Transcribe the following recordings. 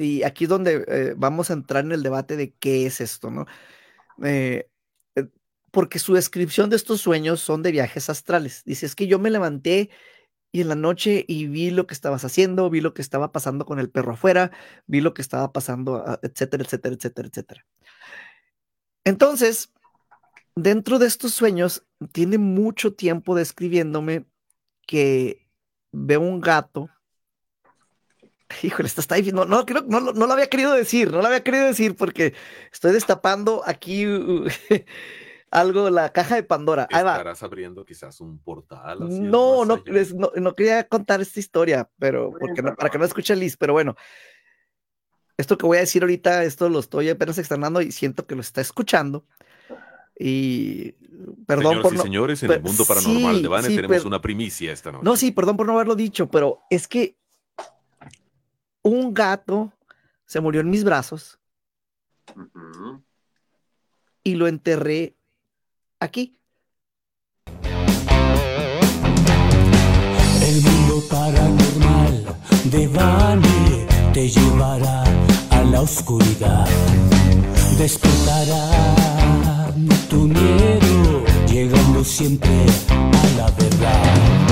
y aquí es donde eh, vamos a entrar en el debate de qué es esto, ¿no? Eh, eh, porque su descripción de estos sueños son de viajes astrales. Dice, es que yo me levanté y en la noche y vi lo que estabas haciendo, vi lo que estaba pasando con el perro afuera, vi lo que estaba pasando, ah, etcétera, etcétera, etcétera, etcétera. Entonces, dentro de estos sueños, tiene mucho tiempo describiéndome que veo un gato. Híjole, esto está difícil. No, no, creo, no, no lo había querido decir, no lo había querido decir porque estoy destapando aquí algo, la caja de Pandora. Ahí va. Estarás abriendo quizás un portal. no, no, no, quería contar esta historia, pero porque para que no escuche Liz, pero bueno. Esto que voy a decir ahorita, esto lo estoy apenas externando y siento que lo está escuchando. Y perdón por y señores, en el mundo paranormal de Vane tenemos una primicia esta noche. No, sí, perdón por no haberlo dicho, pero es que un gato se murió en mis brazos y lo enterré aquí. El mundo paranormal de Vane te llevará a la oscuridad, despertará tu miedo, llegando siempre a la verdad.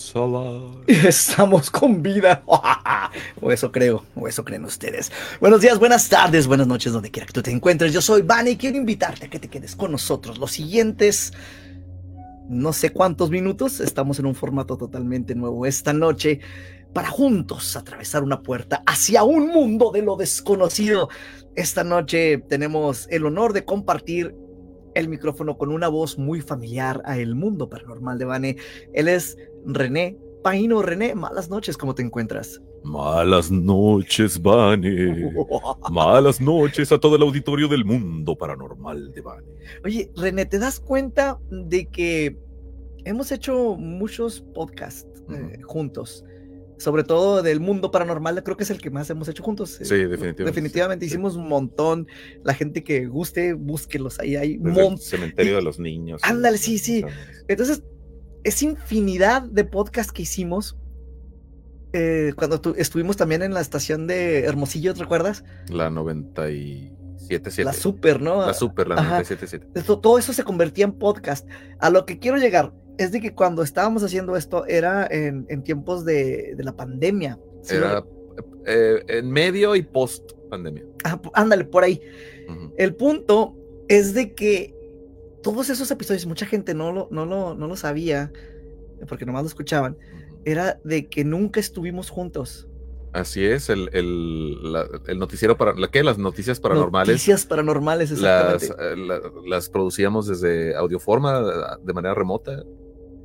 Estamos con vida. o eso creo, o eso creen ustedes. Buenos días, buenas tardes, buenas noches, donde quiera que tú te encuentres. Yo soy Vani y quiero invitarte a que te quedes con nosotros los siguientes no sé cuántos minutos. Estamos en un formato totalmente nuevo esta noche para juntos atravesar una puerta hacia un mundo de lo desconocido. Esta noche tenemos el honor de compartir el micrófono con una voz muy familiar a el mundo paranormal de Vane. Él es René Paino. René, malas noches, ¿cómo te encuentras? Malas noches, Vane. Malas noches a todo el auditorio del mundo paranormal de Vane. Oye, René, ¿te das cuenta de que hemos hecho muchos podcasts eh, juntos? Sobre todo del mundo paranormal, creo que es el que más hemos hecho juntos. Sí, definitivamente. Definitivamente hicimos un montón. La gente que guste, búsquelos ahí. Hay un cementerio de los niños. Ándale, sí, sí. Entonces, es infinidad de podcasts que hicimos. Eh, cuando estuvimos también en la estación de Hermosillo, ¿te recuerdas? La 97.7. La super, ¿no? La super, la 97.7. Todo eso se convertía en podcast. A lo que quiero llegar es de que cuando estábamos haciendo esto era en, tiempos de, la pandemia. Era eh, en medio y post pandemia. Ah, ándale, por ahí. El punto es de que todos esos episodios, mucha gente no lo, no lo, no lo sabía, porque nomás lo escuchaban, era de que nunca estuvimos juntos. Así es, el, el, noticiero para la que las noticias paranormales. Noticias paranormales, exactamente. Las, eh, las producíamos desde Audioforma de manera remota.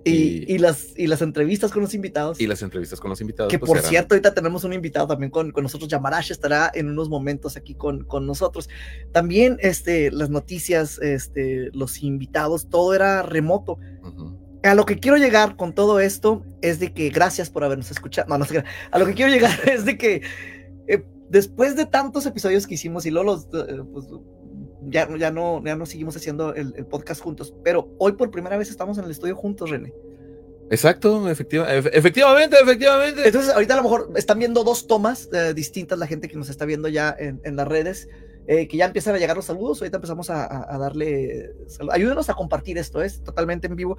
Y, las, y las entrevistas con los invitados. Y las entrevistas con los invitados. Que pues, por cierto, ahorita tenemos un invitado también con, con nosotros. Yamarash estará en unos momentos aquí con, con nosotros. También este, las noticias, este, los invitados, todo era remoto. A lo que quiero llegar con todo esto es de que gracias por habernos escuchado. No, no sé. A lo que quiero llegar es de que eh, después de tantos episodios que hicimos y luego los, eh, pues, ya, ya, no, ya no seguimos haciendo el, podcast juntos, pero hoy por primera vez estamos en el estudio juntos, René. Exacto, efectivamente, efectivamente. Entonces, ahorita a lo mejor están viendo dos tomas eh, distintas la gente que nos está viendo ya en, en las redes, eh, que ya empiezan a llegar los saludos. Ahorita empezamos a, a, darle. Ayúdenos a compartir esto, es totalmente en vivo.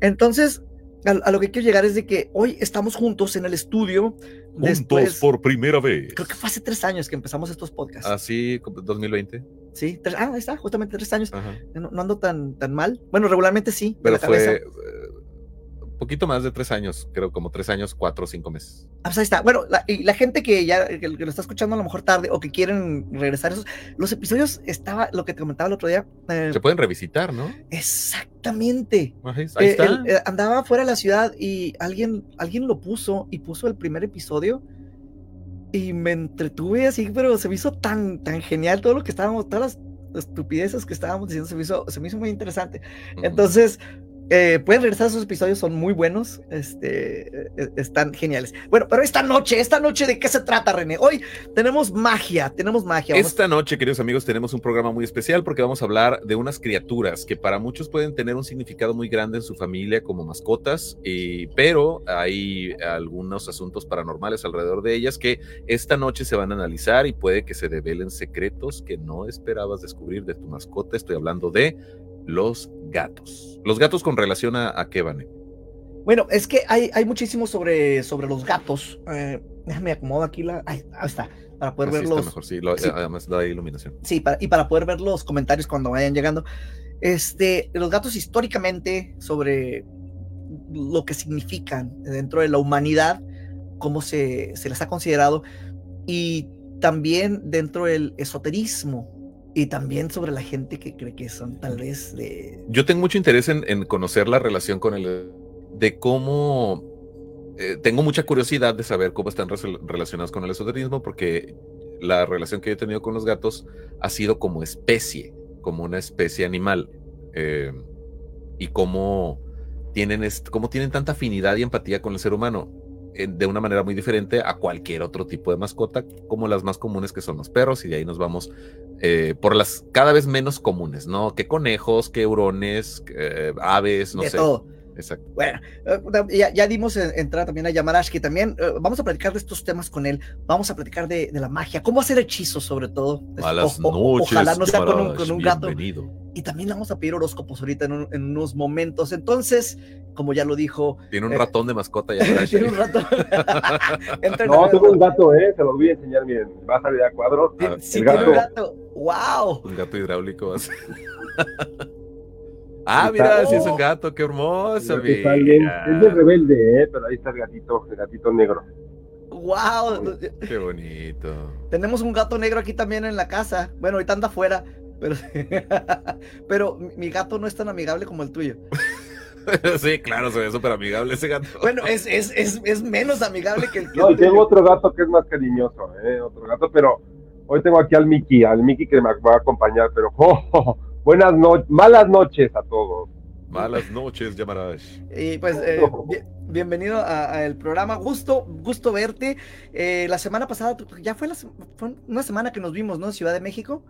Entonces, a, lo que quiero llegar es de que hoy estamos juntos en el estudio. Juntos por primera vez. Creo que fue hace tres años que empezamos estos podcasts. Ah, sí, 2020. Sí, ah, ahí está, justamente tres años. No, ando tan, tan mal. Bueno, regularmente sí. Pero fue, poquito más de tres años, creo como tres años, cuatro o cinco meses. Ah, pues ahí está. Bueno, la, y la gente que ya que lo está escuchando a lo mejor tarde o que quieren regresar esos, los episodios estaba lo que te comentaba el otro día. Eh, Se pueden revisitar, ¿no? Exactamente. Ahí, eh, está. Eh, andaba fuera de la ciudad y alguien, alguien lo puso y puso el primer episodio y me entretuve así, pero se me hizo tan, tan genial todo lo que estábamos, todas las estupideces que estábamos diciendo se me hizo, se me hizo muy interesante. Entonces, eh, pueden regresar a esos episodios, son muy buenos, este, eh, están geniales. Bueno, pero esta noche, esta noche, ¿de qué se trata, René? Hoy tenemos magia, tenemos magia. Esta noche, queridos amigos, tenemos un programa muy especial porque vamos a hablar de unas criaturas que para muchos pueden tener un significado muy grande en su familia como mascotas, pero hay algunos asuntos paranormales alrededor de ellas que esta noche se van a analizar y puede que se develen secretos que no esperabas descubrir de tu mascota. Estoy hablando de los gatos. Los gatos con relación a, a qué van. Bueno, es que hay, hay muchísimo sobre, sobre los gatos. Eh, déjame acomodo aquí la. Ahí, está. Para poder ver los. Mejor, sí, Además da iluminación. Sí, para, y para poder ver los comentarios cuando vayan llegando. Este, los gatos históricamente sobre lo que significan dentro de la humanidad, cómo se, se les ha considerado, y también dentro del esoterismo, y también sobre la gente que cree que son tal vez de... Yo tengo mucho interés en, conocer la relación con el... de cómo... Eh, tengo mucha curiosidad de saber cómo están relacionados con el esoterismo porque la relación que he tenido con los gatos ha sido como especie, como una especie animal. Eh, y cómo tienen, cómo tienen tanta afinidad y empatía con el ser humano de una manera muy diferente a cualquier otro tipo de mascota, como las más comunes que son los perros, y de ahí nos vamos eh, por las cada vez menos comunes, ¿no? Que conejos, que hurones, aves, no de sé. Todo. Exacto. Bueno, eh, ya, dimos entrada también a Yamarash, que también eh, vamos a platicar de estos temas con él. Vamos a platicar de, la magia, cómo hacer hechizos, sobre todo. Malas noches, ojalá no sea con un, con un gato. Y también vamos a pedir horóscopos ahorita en, en, unos momentos. Entonces, como ya lo dijo. Tiene un eh, ratón de mascota ya. tiene un ratón. no, tengo un gato, ¿eh? Se lo voy a enseñar bien. Va a salir a cuadro. Sí, tiene un gato. ¡Wow! Un gato hidráulico. ah, mira, sí es un gato, qué hermoso. Mira. Es de rebelde, ¿eh? Pero ahí está el gatito, el gatito negro. ¡Wow! Qué bonito. Tenemos un gato negro aquí también en la casa. Bueno, ahorita anda afuera. Pero, pero mi gato no es tan amigable como el tuyo. sí, claro, se ve súper amigable ese gato. Bueno, es, es, es, es, menos amigable que el que. No, tengo otro gato que es más cariñoso, ¿eh? Otro gato, pero hoy tengo aquí al Mickey, al Mickey que me va a acompañar, pero oh, buenas noches, malas noches a todos. Malas noches, llamarás. Y pues, eh, bienvenido al programa. Gusto, gusto verte. Eh, la semana pasada, ya fue, la, fue una semana que nos vimos, ¿no? Ciudad de México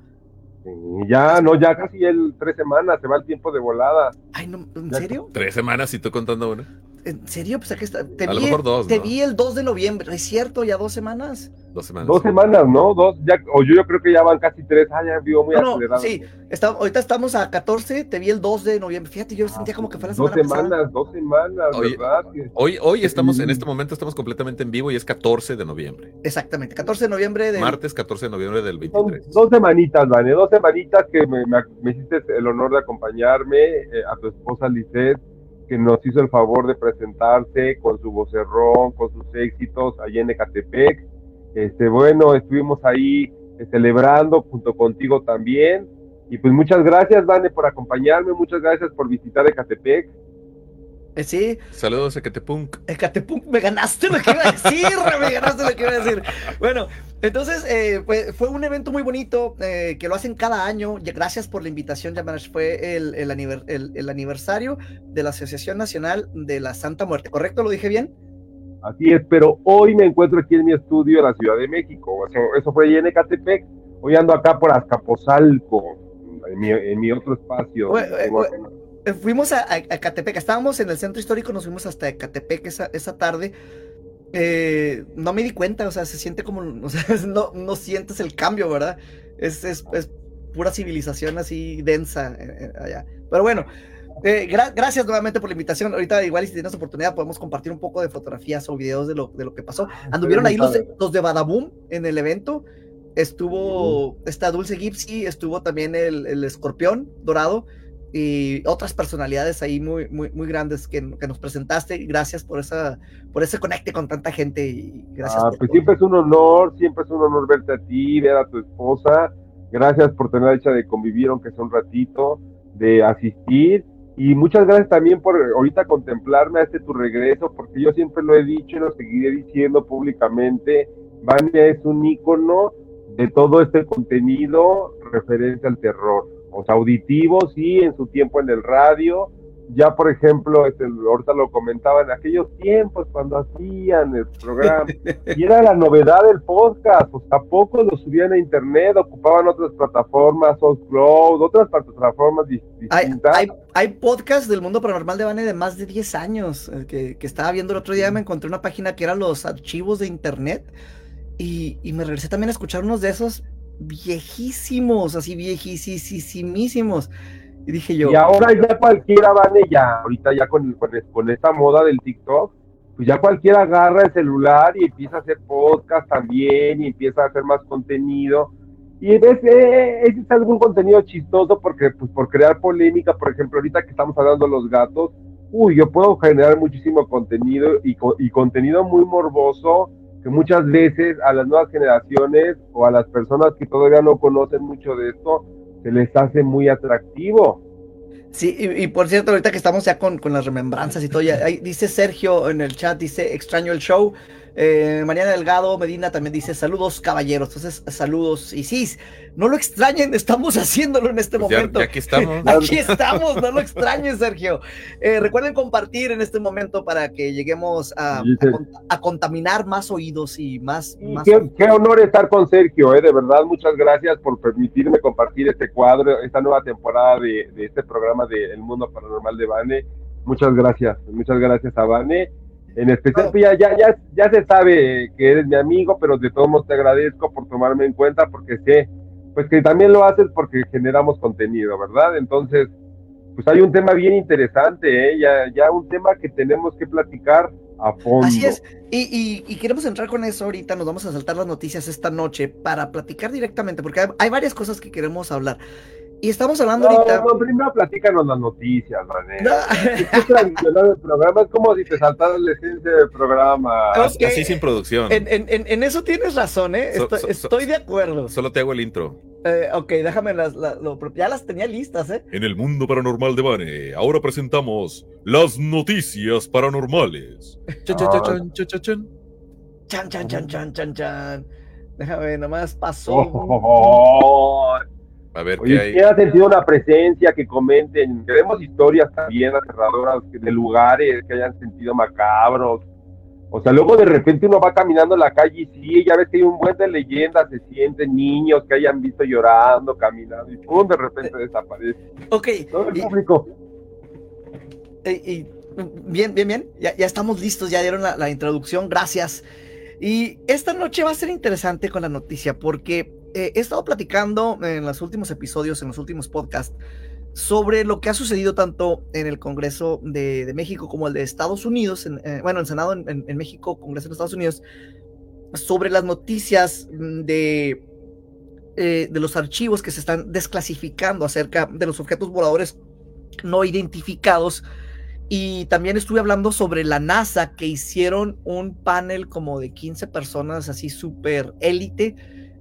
ya, no, ya casi el tres semanas, se va el tiempo de volada. Ay, no, ¿en serio? Tres semanas, y tú contando una. ¿En serio? Pues aquí está. Te, a vi, lo mejor dos, te vi el 2 de noviembre, ¿es cierto? ¿Ya dos semanas? Dos semanas. Dos semanas, ¿no? Dos, ya, o yo, yo creo que ya van casi tres. Ah, ya vivo muy no, acelerado. Sí, está, ahorita estamos a 14, te vi el 2 de noviembre. Fíjate, yo sentía como que fue la semana Dos semanas, pasada. dos semanas, hoy, ¿verdad? Hoy, hoy estamos, en este momento estamos completamente en vivo y es 14 de noviembre. Exactamente, 14 de noviembre del... Martes 14 de noviembre del 23. Son dos semanitas, Vane, dos semanitas que me, me, hiciste el honor de acompañarme, eh, a tu esposa Lisette que nos hizo el favor de presentarse con su vocerrón, con sus éxitos allá en Ecatepec. Este, bueno, estuvimos ahí eh, celebrando junto contigo también. Y pues muchas gracias, Vane, por acompañarme, muchas gracias por visitar Ecatepec. Eh, sí. Saludos a Ecatepunk. Ecatepunk, me ganaste lo que iba a decir, me ganaste lo que iba a decir. Bueno, entonces eh, pues, fue un evento muy bonito eh, que lo hacen cada año. Gracias por la invitación, Yamarash. Fue el, el, el, aniversario de la Asociación Nacional de la Santa Muerte, ¿correcto? ¿Lo dije bien? Así es, pero hoy me encuentro aquí en mi estudio en la Ciudad de México. Eso, eso fue en Ecatepec. Hoy ando acá por Azcapotzalco, en mi, en mi otro espacio. Eh, fuimos a, a, Catepec, estábamos en el centro histórico, nos fuimos hasta Catepec esa, esa tarde. Eh, no me di cuenta, o sea, se siente como, o sea, no, no sientes el cambio, ¿verdad? Es, es, es pura civilización así densa eh, allá. Pero bueno, gracias nuevamente por la invitación. Ahorita, igual, si tienes oportunidad, podemos compartir un poco de fotografías o videos de lo, de lo que pasó. Ah, Anduvieron ahí los de, los de Badaboom en el evento. Estuvo esta Dulce Gypsy, estuvo también el, el escorpión dorado y otras personalidades ahí muy, muy, muy grandes que, que, nos presentaste. Gracias por esa, por ese conecte con tanta gente y gracias. Ah, pues siempre es un honor, siempre es un honor verte a ti, ver a tu esposa. Gracias por tener la dicha de convivir, aunque sea un ratito, de asistir. Y muchas gracias también por ahorita contemplarme a este tu regreso, porque yo siempre lo he dicho y lo seguiré diciendo públicamente. Vania es un ícono de todo este contenido referente al terror. O sea, auditivo, sí, en su tiempo en el radio, ya por ejemplo, este, ahorita lo comentaba en aquellos tiempos cuando hacían el programa, y era la novedad del podcast, pues tampoco lo subían a internet, ocupaban otras plataformas, Cloud, otras plataformas distintas. Hay, hay, podcasts del mundo paranormal de Bane de más de 10 años, eh, que, que, estaba viendo el otro día, me encontré una página que eran los archivos de internet, y, y me regresé también a escuchar unos de esos viejísimos, así viejísimos y dije yo. Y ahora ya cualquiera, Vane, ya, ahorita ya con, con, esta moda del TikTok, pues ya cualquiera agarra el celular y empieza a hacer podcast también y empieza a hacer más contenido. Y ese, eh, es algún contenido chistoso porque, pues, por crear polémica, por ejemplo, ahorita que estamos hablando de los gatos, uy, yo puedo generar muchísimo contenido y, y contenido muy morboso que muchas veces a las nuevas generaciones o a las personas que todavía no conocen mucho de esto, se les hace muy atractivo. Sí, y, por cierto, ahorita que estamos ya con, con las remembranzas y todo, ya, dice Sergio en el chat, dice, extraño el show, eh, Mariana Delgado Medina también dice saludos caballeros. Entonces, saludos. Y sí, no lo extrañen, estamos haciéndolo en este pues momento. Ya, aquí estamos. aquí estamos, no lo extrañen, Sergio. Eh, recuerden compartir en este momento para que lleguemos a, a, contaminar más oídos y más. Qué, honor estar con Sergio, eh, de verdad, muchas gracias por permitirme compartir este cuadro, esta nueva temporada de, de este programa de El Mundo Paranormal de Bane. Muchas gracias, muchas gracias a Bane en especial, pues, ya, ya, ya, se sabe que eres mi amigo, pero de todos modos te agradezco por tomarme en cuenta porque sé, pues que también lo haces porque generamos contenido, ¿verdad? Entonces, pues hay un tema bien interesante, ¿eh? ya, ya un tema que tenemos que platicar a fondo. Así es, y, y, queremos entrar con eso ahorita, nos vamos a saltar las noticias esta noche para platicar directamente, porque hay varias cosas que queremos hablar. Y estamos hablando ahorita. No, primero platícanos las noticias, Mané. No. el programa es como si te saltara la esencia del programa. Así sin producción. En, en, en, eso tienes razón, ¿eh? estoy, de acuerdo. Solo te hago el intro. Eh, ok, déjame las, ya las tenía listas, ¿eh? En el mundo paranormal de Bane, ahora presentamos las noticias paranormales. Chan, chan, chan, chan, chan, chan. Chan, chan, chan, chan, chan, chan. Déjame, nomás pasó. Oh, a ver qué hay. ha sentido una presencia? Que comenten. Queremos historias también aterradoras de lugares que hayan sentido macabros. O sea, luego de repente uno va caminando en la calle y sí, ya ves que hay un buen de leyendas, se sienten niños que hayan visto llorando, caminando, y pum, de repente desaparece. Ok. Todo el público. Y, bien, bien, bien. Ya, ya, estamos listos, ya dieron la, la introducción, gracias. Y esta noche va a ser interesante con la noticia porque eh, he estado platicando en los últimos episodios, en los últimos podcasts, sobre lo que ha sucedido tanto en el Congreso de, México como el de Estados Unidos, eh, bueno, el Senado en, México, Congreso de Estados Unidos, sobre las noticias de, eh, de los archivos que se están desclasificando acerca de los objetos voladores no identificados. Y también estuve hablando sobre la NASA, que hicieron un panel como de 15 personas, así súper élite,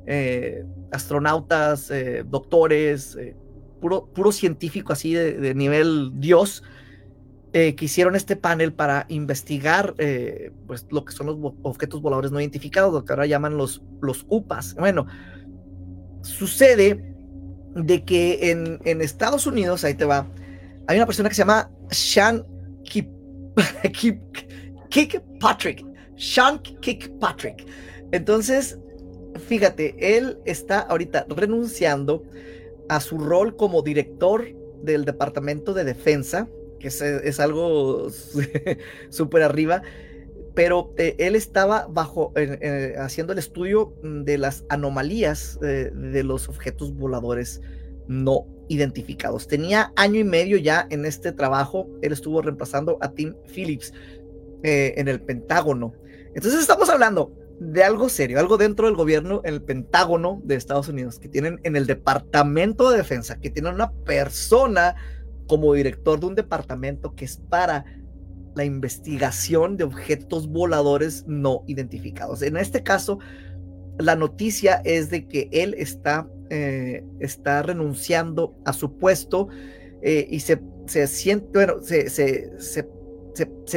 eh, astronautas, eh, doctores, eh, puro, puro, científico así de, nivel Dios, que hicieron este panel para investigar pues, lo que son los objetos voladores no identificados, lo que ahora llaman los, los UPAs. Bueno, sucede de que en, en Estados Unidos, ahí te va, hay una persona que se llama Sean Kirkpatrick. Sean Kirkpatrick. Entonces, fíjate, él está ahorita renunciando a su rol como director del Departamento de Defensa, que es, algo súper arriba, pero eh, él estaba bajo, haciendo el estudio de las anomalías eh, de los objetos voladores no identificados. Tenía año y medio ya en este trabajo, él estuvo reemplazando a Tim Phillips eh, en el Pentágono. Entonces estamos hablando de algo serio, algo dentro del gobierno, el Pentágono de Estados Unidos, que tienen en el Departamento de Defensa, que tienen una persona como director de un departamento que es para la investigación de objetos voladores no identificados. En este caso, la noticia es de que él está, eh, está renunciando a su puesto eh, y se, se siente, bueno, se se,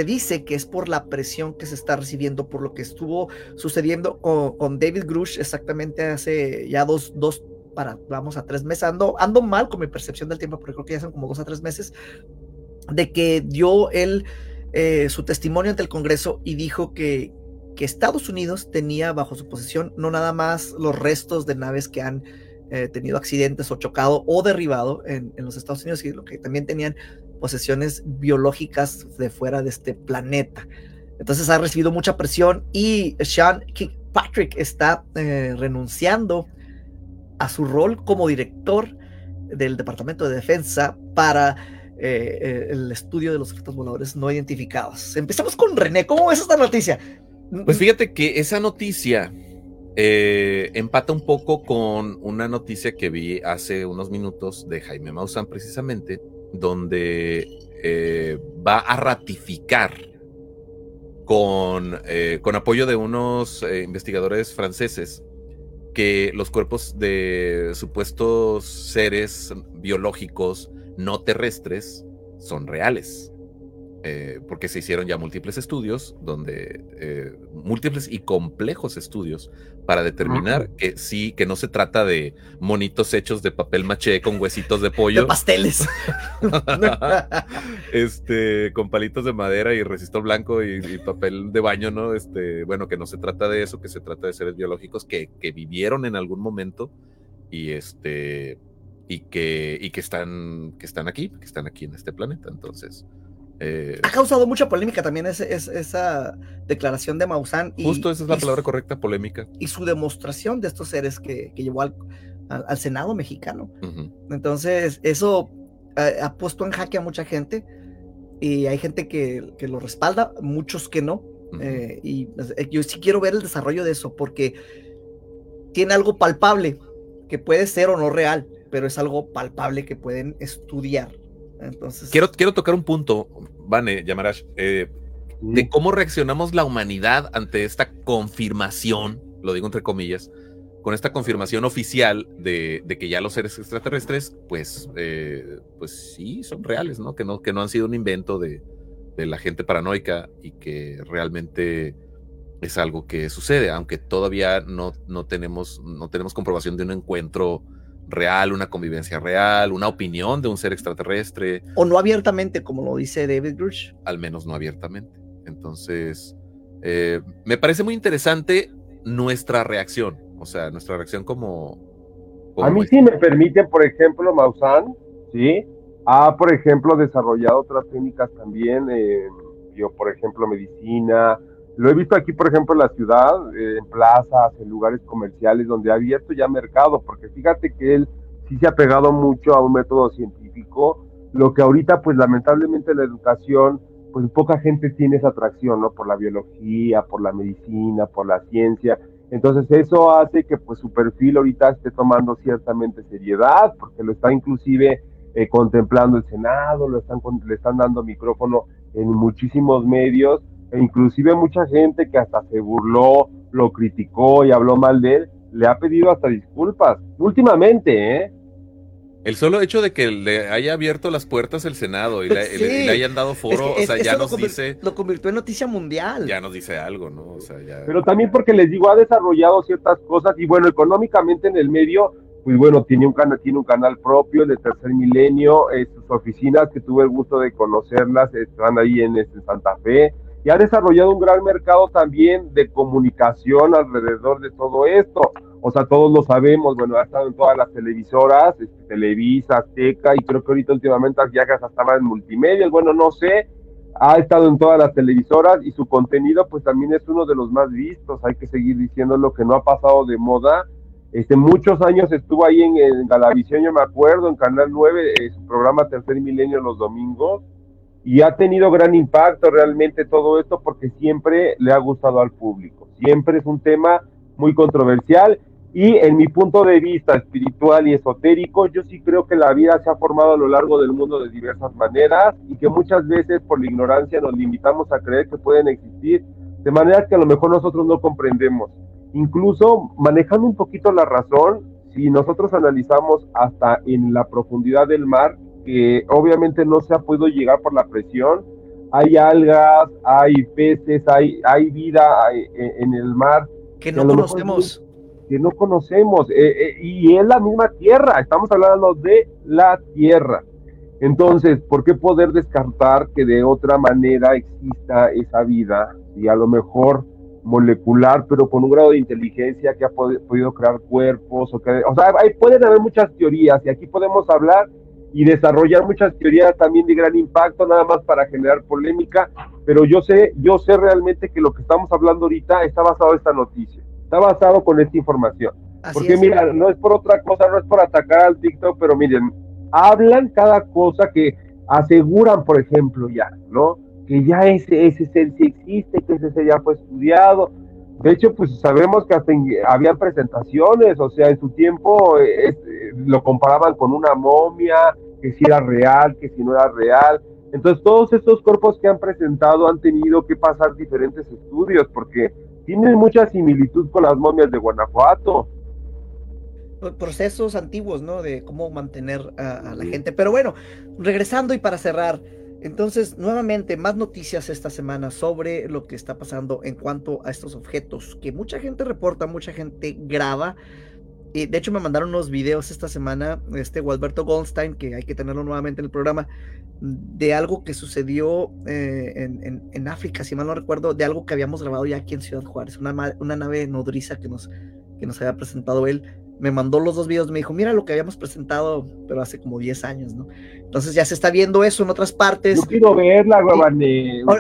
dice que es por la presión que se está recibiendo, por lo que estuvo sucediendo con, David Grush exactamente hace ya dos, dos, para, vamos a tres meses. Ando, ando mal con mi percepción del tiempo, porque creo que ya son como dos a tres meses, de que dio él eh, su testimonio ante el Congreso y dijo que, que Estados Unidos tenía bajo su posesión no nada más los restos de naves que han eh, tenido accidentes o chocado o derribado en, en, los Estados Unidos, y lo que también tenían posesiones biológicas de fuera de este planeta. Entonces ha recibido mucha presión y Sean Patrick está eh, renunciando a su rol como director del Departamento de Defensa para eh, el estudio de los objetos voladores no identificados. Empezamos con René. ¿Cómo ves esta noticia? Pues fíjate que esa noticia eh, empata un poco con una noticia que vi hace unos minutos de Jaime Maussan precisamente, donde eh, va a ratificar con, eh, con apoyo de unos investigadores franceses que los cuerpos de supuestos seres biológicos no terrestres son reales. Eh, porque se hicieron ya múltiples estudios, donde eh, múltiples y complejos estudios para determinar que sí, que no se trata de monitos hechos de papel maché con huesitos de pollo. De pasteles. este, con palitos de madera y resistor blanco y, papel de baño, ¿no? Este, bueno, que no se trata de eso, que se trata de seres biológicos que, que vivieron en algún momento y este y que, y que están, que están aquí, que están aquí en este planeta. Entonces, eh, ha causado mucha polémica también esa declaración de Maussan. Y, justo esa es la palabra correcta, polémica. Y su demostración de estos seres que, llevó al, Senado mexicano. Entonces, eso ha, puesto en jaque a mucha gente y hay gente que, lo respalda, muchos que no. Eh, y yo sí quiero ver el desarrollo de eso porque tiene algo palpable que puede ser o no real, pero es algo palpable que pueden estudiar entonces. Quiero, quiero tocar un punto, Vane, Yamarash, eh, de cómo reaccionamos la humanidad ante esta confirmación, lo digo entre comillas, con esta confirmación oficial de, que ya los seres extraterrestres, pues, eh, pues sí, son reales, ¿no? Que, ¿no? que no han sido un invento de, de la gente paranoica y que realmente es algo que sucede, aunque todavía no, no, tenemos, no tenemos comprobación de un encuentro real, una convivencia real, una opinión de un ser extraterrestre. O no abiertamente, como lo dice David Grush. Al menos no abiertamente. Entonces, eh, me parece muy interesante nuestra reacción, o sea, nuestra reacción como... a mí sí me permiten, por ejemplo, Maussan, ¿sí? Ha, por ejemplo, desarrollado otras técnicas también, yo, por ejemplo, medicina, lo he visto aquí, por ejemplo, en la ciudad, eh, en plazas, en lugares comerciales, donde ha abierto ya mercado, porque fíjate que él sí se ha pegado mucho a un método científico, lo que ahorita, pues lamentablemente la educación, pues poca gente tiene esa atracción, ¿no? Por la biología, por la medicina, por la ciencia. Entonces eso hace que pues su perfil ahorita esté tomando ciertamente seriedad, porque lo está inclusive eh, contemplando el Senado, lo están, le están dando micrófono en muchísimos medios e inclusive mucha gente que hasta se burló, lo criticó y habló mal de él, le ha pedido hasta disculpas. Últimamente, ¿eh? El solo hecho de que le haya abierto las puertas el Senado y le, hayan dado foro, o sea, ya nos dice. Lo convirtió en noticia mundial. Ya nos dice algo, ¿no? O sea, ya... Pero también porque les digo, ha desarrollado ciertas cosas y bueno, económicamente en el medio, pues bueno, tiene un canal, tiene un canal propio de Tercer Milenio, eh, sus oficinas que tuve el gusto de conocerlas están ahí en, este, Santa Fe y ha desarrollado un gran mercado también de comunicación alrededor de todo esto. O sea, todos lo sabemos, bueno, ha estado en todas las televisoras, este, Televisa, Azteca, y creo que ahorita últimamente viajes hasta más en multimedia, bueno, no sé, ha estado en todas las televisoras y su contenido pues también es uno de los más vistos, hay que seguir diciendo lo que no ha pasado de moda. Este, muchos años estuvo ahí en, en Galavisión, yo me acuerdo, en Canal 9, eh, su programa Tercer Milenio los domingos, y ha tenido gran impacto realmente todo esto porque siempre le ha gustado al público, siempre es un tema muy controversial y en mi punto de vista espiritual y esotérico, yo sí creo que la vida se ha formado a lo largo del mundo de diversas maneras y que muchas veces por la ignorancia nos limitamos a creer que pueden existir de maneras que a lo mejor nosotros no comprendemos. Incluso manejando un poquito la razón, si nosotros analizamos hasta en la profundidad del mar, que obviamente no se ha podido llegar por la presión. hay algas, hay peces, hay, hay vida en el mar. Que no conocemos. Que no conocemos. Eh, eh, y es la misma tierra, estamos hablando de la tierra. Entonces, ¿por qué poder descartar que de otra manera exista esa vida? Y a lo mejor molecular, pero con un grado de inteligencia que ha podido crear cuerpos, o, que, o sea, hay, pueden haber muchas teorías y aquí podemos hablar y desarrollar muchas teorías también de gran impacto, nada más para generar polémica, pero yo sé, yo sé realmente que lo que estamos hablando ahorita está basado en esta noticia, está basado con esta información. Porque mira, no es por otra cosa, no es por atacar al TikTok, pero miren, hablan cada cosa que aseguran, por ejemplo, ya, ¿no? Que ya ese, ese ser sí existe, que ese ser ya fue estudiado. De hecho, pues sabemos que hasta había presentaciones, o sea, en su tiempo eh, lo comparaban con una momia, que si era real, que si no era real. Entonces, todos estos cuerpos que han presentado han tenido que pasar diferentes estudios porque tienen mucha similitud con las momias de Guanajuato. Procesos antiguos, ¿no? De cómo mantener a, la gente. Pero bueno, regresando y para cerrar, entonces, nuevamente, más noticias esta semana sobre lo que está pasando en cuanto a estos objetos que mucha gente reporta, mucha gente graba. Y de hecho me mandaron unos videos esta semana, este Walberto Goldstein, que hay que tenerlo nuevamente en el programa, de algo que sucedió eh, en, África, si mal no recuerdo, de algo que habíamos grabado ya aquí en Ciudad Juárez, una, una nave nodriza que nos, que nos había presentado él. Me mandó los dos videos, me dijo, mira lo que habíamos presentado, pero hace como 10 años, ¿no? Entonces ya se está viendo eso en otras partes. Yo quiero verla,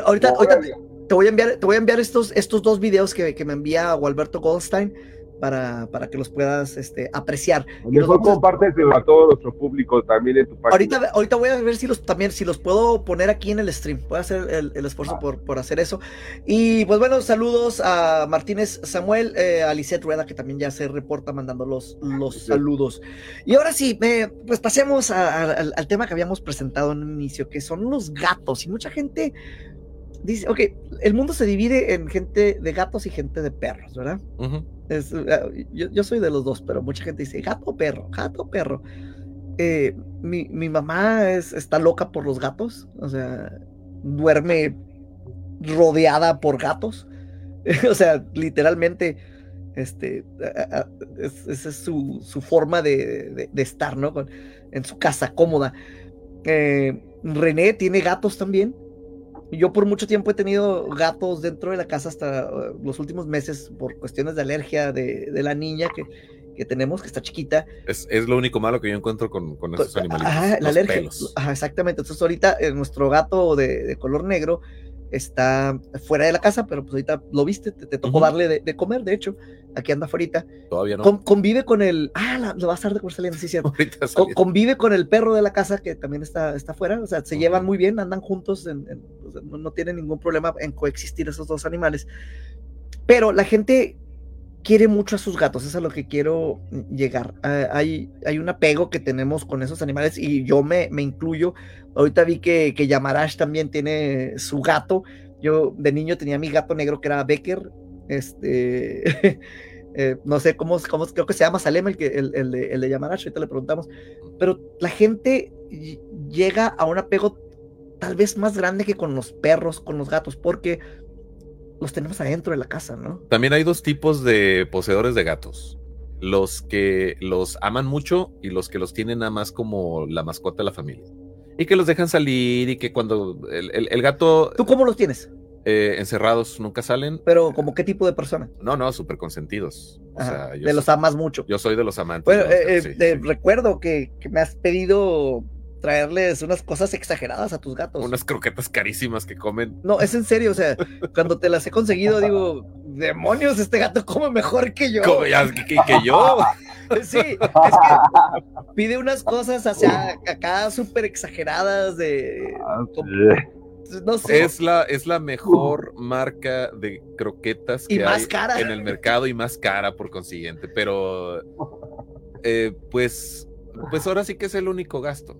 Ahorita, ahorita te, voy a enviar, te voy a enviar estos, estos dos videos que, que me envía Walberto Goldstein para, para que los puedas este, apreciar. Y mejor compárteselo a todo nuestro público también en tu página. Ahorita, ahorita voy a ver si los también si los puedo poner aquí en el stream. Voy a hacer el, esfuerzo por, por, hacer eso. Y pues bueno, saludos a Martínez Samuel, eh, a Lisette Rueda, que también ya se reporta mandando los, los saludos. Y ahora sí, pues pasemos al, al tema que habíamos presentado en un inicio, que son los gatos. Y mucha gente dice, ok, el mundo se divide en gente de gatos y gente de perros, ¿verdad? Eh, yo, soy de los dos, pero mucha gente dice gato o perro, gato o perro. Eh, mi, mamá es, está loca por los gatos, o sea, duerme rodeada por gatos. o sea, literalmente, este, esa es su, forma de, estar, ¿no? en su casa cómoda. Eh, René tiene gatos también. Yo por mucho tiempo he tenido gatos dentro de la casa hasta uh, los últimos meses por cuestiones de alergia de, la niña que, que, tenemos, que está chiquita. Es, es, lo único malo que yo encuentro con, con esos animales. Ajá, la alergia. Ajá, exactamente. Entonces ahorita eh, nuestro gato de, de, color negro está fuera de la casa, pero pues ahorita lo viste, te, tocó darle de, comer, de hecho, aquí anda afuera. Todavía no. convive con el, ah, lo va a estar de saliendo, sí, cierto. convive con el perro de la casa que también está, está afuera, o sea, se llevan muy bien, andan juntos, no, no tienen ningún problema en coexistir esos dos animales. Pero la gente quiere mucho a sus gatos, eso es a lo que quiero llegar. Ah, hay, hay un apego que tenemos con esos animales y yo me, me incluyo. Ahorita vi que, que Yamarash también tiene su gato. Yo de niño tenía mi gato negro que era Becker. Este, eh, no sé cómo, cómo, creo que se llama Salem, el, que, el, el, de, el de ahorita le preguntamos. Pero la gente llega a un apego tal vez más grande que con los perros, con los gatos, porque los tenemos adentro de la casa, ¿no? También hay dos tipos de poseedores de gatos. Los que los aman mucho y los que los tienen nada más como la mascota de la familia. Y que los dejan salir y que cuando el, gato... ¿Tú cómo los tienes? Eh, encerrados, nunca salen. Pero, ¿como qué tipo de persona? No, no, súper consentidos. de los amas mucho. Yo soy de los amantes. Bueno, eh, eh, recuerdo que, que, me has pedido traerles unas cosas exageradas a tus gatos. Unas croquetas carísimas que comen. No, es en serio, o sea, cuando te las he conseguido, digo, demonios, este gato come mejor que yo. Come que, que, yo. sí, es que pide unas cosas hacia acá súper exageradas de... Ah, no sé. Es la, es la mejor marca de croquetas que hay en el mercado y más cara por consiguiente, pero eh, pues, pues ahora sí que es el único gasto.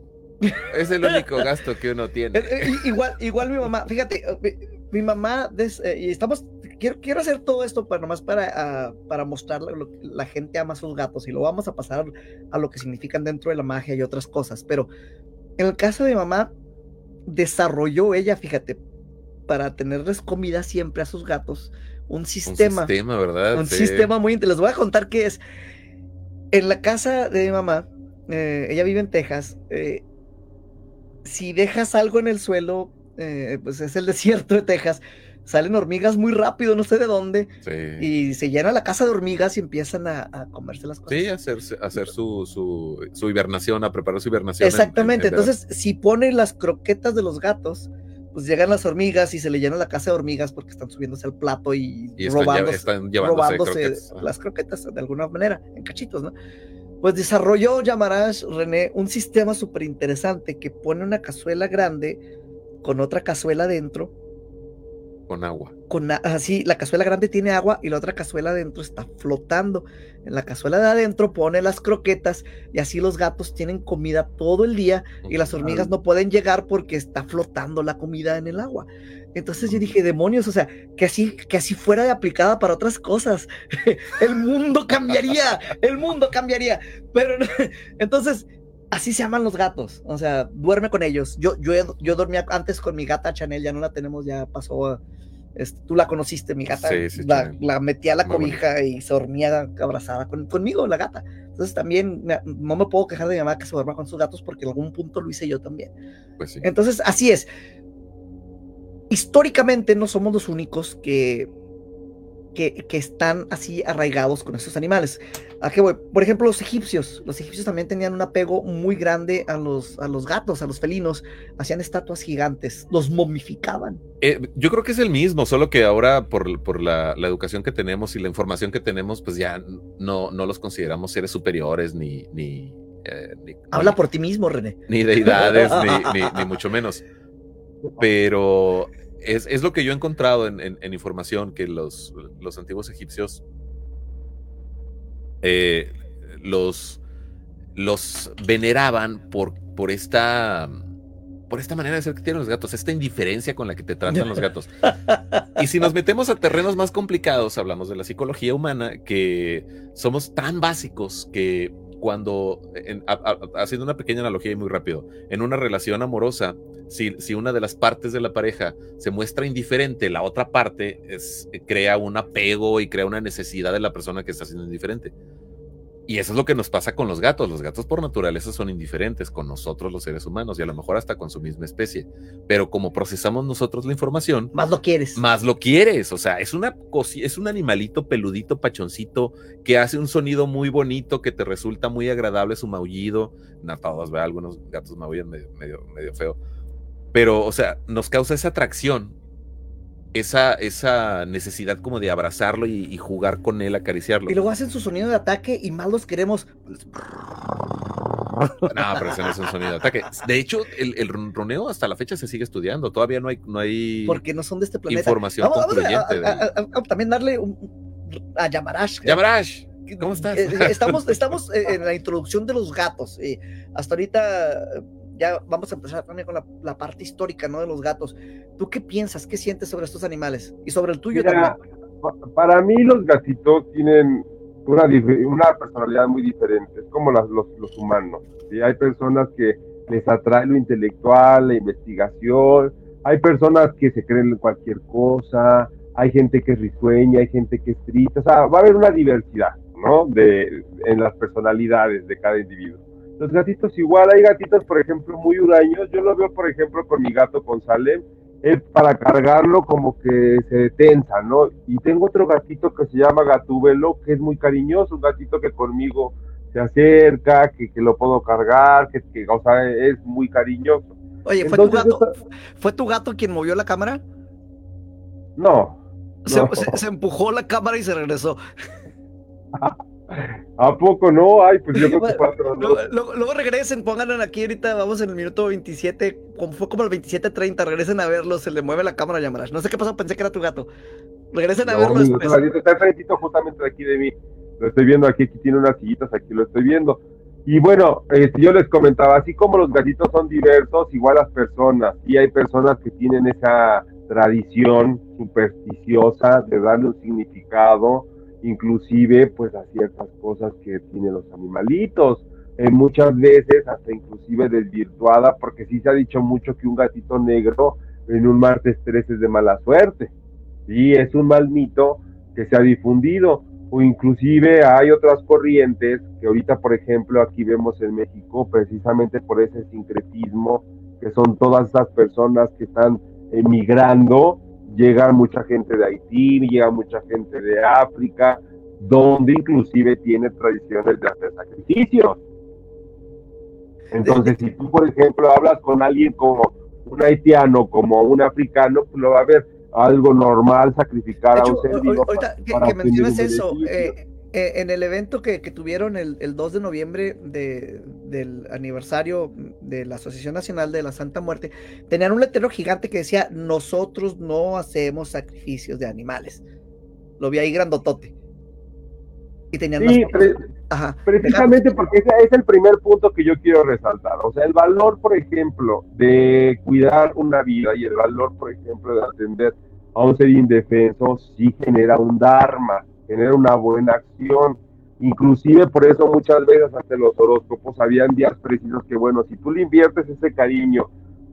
Es el único gasto que uno tiene. Eh, eh, igual, igual mi mamá, fíjate, eh, mi, mamá, y estamos, quiero, quiero hacer todo esto para nomás para, ah, para mostrarle lo que la gente ama a sus gatos y lo vamos a pasar a lo que significan dentro de la magia y otras cosas. Pero en el caso de mi mamá, desarrolló ella, fíjate, para tenerles comida siempre a sus gatos un sistema. Un sistema, ¿verdad? Un sistema muy Les voy a contar qué es. En la casa de mi mamá, eh, ella vive en Texas. Eh, si dejas algo en el suelo, eh, pues es el desierto de Texas. Salen hormigas muy rápido, no sé de dónde. Y se llena la casa de hormigas y empiezan a, comerse las cosas. Sí, a hacer, hacer su, su, hibernación, a preparar su hibernación. Exactamente. Entonces, si pone las croquetas de los gatos, pues llegan las hormigas y se le llena la casa de hormigas porque están subiéndose al plato y, robándose, las croquetas de alguna manera, en cachitos, ¿no? Pues desarrolló Yamarash René un sistema súper interesante que pone una cazuela grande con otra cazuela dentro con agua. Con así, la cazuela grande tiene agua y la otra cazuela adentro está flotando. En la cazuela de adentro pone las croquetas y así los gatos tienen comida todo el día y las hormigas no pueden llegar porque está flotando la comida en el agua. Entonces yo dije, demonios, o sea, que así, que así fuera aplicada para otras cosas. el mundo cambiaría, el mundo cambiaría. Pero entonces, así se llaman los gatos. O sea, duerme con ellos. Yo, yo, yo dormía antes con mi gata Chanel, ya no la tenemos, ya pasó a este, tú la conociste, mi gata. la, metía a la cobija y se dormía abrazada conmigo, la gata. Entonces también no me puedo quejar de mi mamá que se duerma con sus gatos porque en algún punto lo hice yo también. Pues Entonces, así es. Históricamente no somos los únicos que que, están así arraigados con estos animales. ¿A qué voy? Por ejemplo, los egipcios. Los egipcios también tenían un apego muy grande a los, a los gatos, a los felinos. Hacían estatuas gigantes, los momificaban. Eh, yo creo que es el mismo, solo que ahora por, por la, educación que tenemos y la información que tenemos, pues ya no, no los consideramos seres superiores ni... ni, eh, Habla por ti mismo, René. Ni deidades, ni, ni mucho menos. Pero es, lo que yo he encontrado en, información, que los, los antiguos egipcios eh, los, los veneraban por, por esta por esta manera de ser que tienen los gatos, esta indiferencia con la que te tratan los gatos. Y si nos metemos a terrenos más complicados, hablamos de la psicología humana, que somos tan básicos que cuando, haciendo una pequeña analogía y muy rápido, en una relación amorosa, si, si, una de las partes de la pareja se muestra indiferente, la otra parte es, crea un apego y crea una necesidad de la persona que está siendo indiferente. Y eso es lo que nos pasa con los gatos. Los gatos por naturaleza son indiferentes con nosotros los seres humanos y a lo mejor hasta con su misma especie. Pero como procesamos nosotros la información... Más lo quieres. Más lo quieres. O sea, es, una es un animalito peludito, pachoncito, que hace un sonido muy bonito, que te resulta muy agradable su maullido. No todos, algunos gatos maullan medio, medio, medio feo. Pero, o sea, nos causa esa atracción esa, esa necesidad como de abrazarlo y, jugar con él, acariciarlo. Y luego hacen su sonido de ataque y más los queremos. No, pero ese no es un sonido de ataque. De hecho, el, el ronroneo hasta la fecha se sigue estudiando. Todavía no hay, no hay Porque no son de este planeta. información concluyente. también darle un, a Yamarash. Yamarash, ¿cómo estás? Eh, eh, estamos, estamos en la introducción de los gatos. hasta ahorita ya vamos a empezar también con la, parte histórica, ¿no? De los gatos. ¿Tú qué piensas, qué sientes sobre estos animales? Y sobre el tuyo también. Para mí los gatitos tienen una, una personalidad muy diferente, es como los, los, humanos. ¿sí? Hay personas que les atrae lo intelectual, la investigación, hay personas que se creen en cualquier cosa, hay gente que es risueña, hay gente que es triste, o sea, va a haber una diversidad, ¿no? De, en las personalidades de cada individuo. Los gatitos igual, hay gatitos, por ejemplo, muy huraños. Yo lo veo, por ejemplo, con mi gato, con Salem. Él para cargarlo como que se tensa, ¿no? Y tengo otro gatito que se llama Gatúbelo, que es muy cariñoso, un gatito que conmigo se acerca, que, que lo puedo cargar, que, que, o sea, es muy cariñoso. Oye, ¿fue, tu gato, ¿fue tu gato quien movió la cámara? No. Se, se empujó la cámara y se regresó. ¿A poco no? Ay, pues yo creo que luego, regresen, pónganlo aquí ahorita, vamos en el minuto 27, como fue como el 27.30, regresen a verlo, se le mueve la cámara a Yamarash. No sé qué pasó, pensé que era tu gato. Regresen a verlo después. Está enfrentito justamente de aquí de mí. Lo estoy viendo aquí, aquí tiene unas sillitas, aquí lo estoy viendo. Y bueno, este, yo les comentaba, así como los gatitos son diversos, igual las personas. Y hay personas que tienen esa tradición supersticiosa de darle un significado inclusive pues a ciertas cosas que tienen los animalitos. Eh, muchas veces hasta inclusive desvirtuada, porque sí se ha dicho mucho que un gatito negro en un martes 13 es de mala suerte. Y es un mal mito que se ha difundido. O inclusive hay otras corrientes que ahorita, por ejemplo, aquí vemos en México, precisamente por ese sincretismo, que son todas esas personas que están emigrando, llega mucha gente de Haití, llega mucha gente de África, donde inclusive tiene tradiciones de hacer sacrificios. Entonces, si tú, por ejemplo, hablas con alguien como un haitiano, como un africano, pues lo va a ver algo normal sacrificar a un ser vivo. Ahorita que, mencionas eso, eh, eh, en el evento que, tuvieron el, 2 de noviembre de, del aniversario de la Asociación Nacional de la Santa Muerte, tenían un letrero gigante que decía, nosotros no hacemos sacrificios de animales. Lo vi ahí grandotote. Y tenían sí, precisamente porque ese es el primer punto que yo quiero resaltar. O sea, el valor, por ejemplo, de cuidar una vida y el valor, por ejemplo, de atender a un ser indefenso, sí genera un dharma, genera una buena acción. Inclusive por eso muchas veces ante los horóscopos habían días precisos que, bueno, si tú le inviertes ese cariño,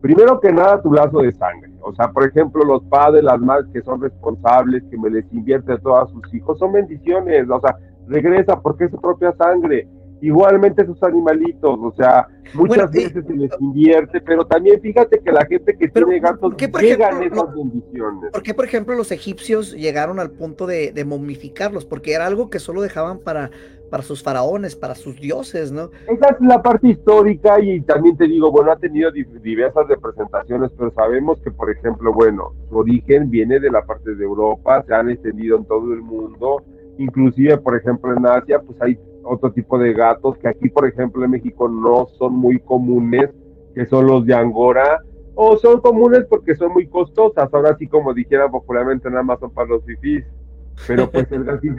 primero que nada tu lazo de sangre. O sea, por ejemplo, los padres, las madres que son responsables, que me les invierte a todos sus hijos, son bendiciones. O sea, regresa porque es su propia sangre. Igualmente sus animalitos, o sea, muchas veces se les invierte, pero también fíjate que la gente que tiene gatos llegan esas bendiciones. ¿Por qué, por ejemplo, los egipcios llegaron al punto de, de, momificarlos? Porque era algo que solo dejaban para, para sus faraones, para sus dioses, ¿no? Esa es la parte histórica y también te digo, bueno, ha tenido diversas representaciones, pero sabemos que, por ejemplo, bueno, su origen viene de la parte de Europa, se han extendido en todo el mundo Inclusive, por ejemplo, en Asia, pues hay otro tipo de gatos que aquí, por ejemplo, en México no son muy comunes, que son los de Angora, o son comunes porque son muy costosas. Ahora sí, como dijera popularmente, nada más son para los fifís. Pero pues el gatito.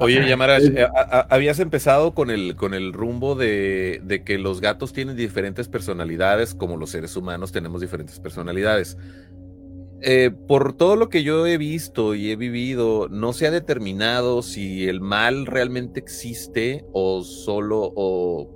Oye, Yamarash, eh, habías empezado con el, con el rumbo de, de, que los gatos tienen diferentes personalidades, como los seres humanos tenemos diferentes personalidades. Eh, por todo lo que yo he visto y he vivido, no se ha determinado si el mal realmente existe o solo o,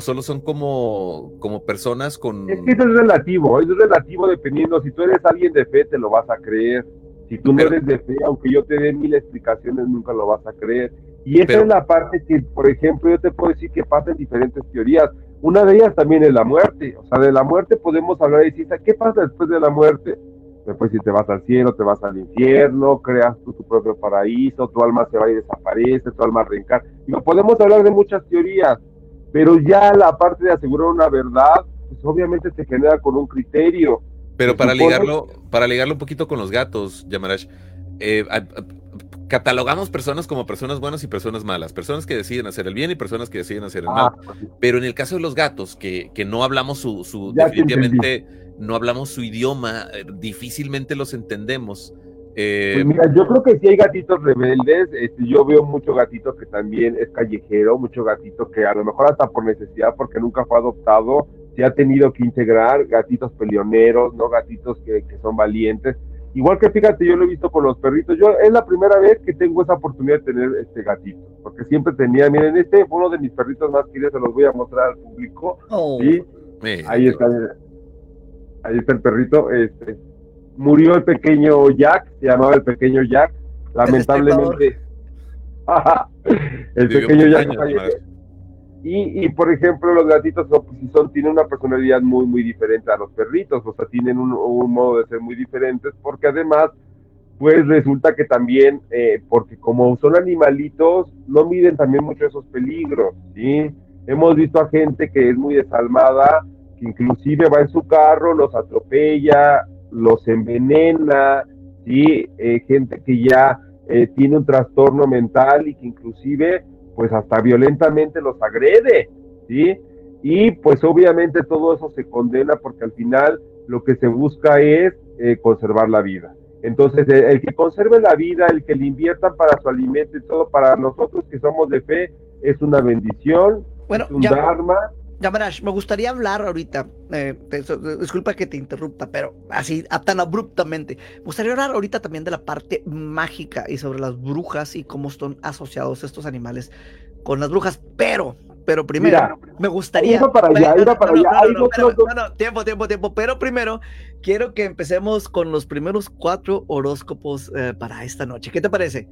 solo son como, como personas con. Es que eso es relativo, eso es relativo dependiendo. Si tú eres alguien de fe, te lo vas a creer. Si tú no eres de fe, aunque yo te dé mil explicaciones, nunca lo vas a creer. Y esa es la parte que, por ejemplo, yo te puedo decir que pasa en diferentes teorías. Una de ellas también es la muerte. O sea, de la muerte podemos hablar y decir, ¿qué pasa después de la muerte? Después si te vas al cielo, te vas al infierno, creas tú tu propio paraíso, tu alma se va y desaparece, tu alma reencarna. No podemos hablar de muchas teorías, pero ya la parte de asegurar una verdad, pues obviamente se genera con un criterio. Pero para ligarlo, para ligarlo un poquito con los gatos, Yamarash, eh, catalogamos personas como personas buenas y personas malas, personas que deciden hacer el bien y personas que deciden hacer el mal. Ah, pero en el caso de los gatos, que, que no hablamos su, su definitivamente no hablamos su idioma, eh, difícilmente los entendemos. Eh, pues mira, yo creo que sí hay gatitos rebeldes, este, yo veo mucho gatito que también es callejero, mucho gatito que a lo mejor hasta por necesidad, porque nunca fue adoptado, se ha tenido que integrar, gatitos peleoneros, ¿no? Gatitos que, que son valientes. Igual que fíjate, yo lo he visto con los perritos. Yo es la primera vez que tengo esa oportunidad de tener este gatito, porque siempre tenía, miren, este fue uno de mis perritos más queridos, se los voy a mostrar al público. Oh. Ahí está, ahí está el perrito, este, murió el pequeño Jack, se llamaba el pequeño Jack, lamentablemente. el pequeño Jack Y, y, por ejemplo, los gatitos son, son, tienen una personalidad muy, muy diferente a los perritos, o sea, tienen un, un modo de ser muy diferentes, porque además, pues resulta que también, eh, porque como son animalitos, no miden también mucho esos peligros, ¿sí? Hemos visto a gente que es muy desalmada, inclusive va en su carro, los atropella, los envenena, ¿sí? Eh, gente que ya eh, tiene un trastorno mental y que inclusive pues hasta violentamente los agrede, ¿sí? Y pues obviamente todo eso se condena porque al final lo que se busca es eh, conservar la vida. Entonces, el, que conserve la vida, el que le inviertan para su alimento y todo, para nosotros que somos de fe, es una bendición, bueno, es un ya, dharma Yamarash, me gustaría hablar ahorita, eh, disculpa que te interrumpa, pero así tan abruptamente. Me gustaría hablar ahorita también de la parte mágica y sobre las brujas y cómo están asociados estos animales con las brujas, pero pero primero Mira, me gustaría. iba para allá, iba para allá. tiempo, tiempo, tiempo. Pero primero quiero que empecemos con los primeros cuatro horóscopos eh, para esta noche. ¿Qué te parece?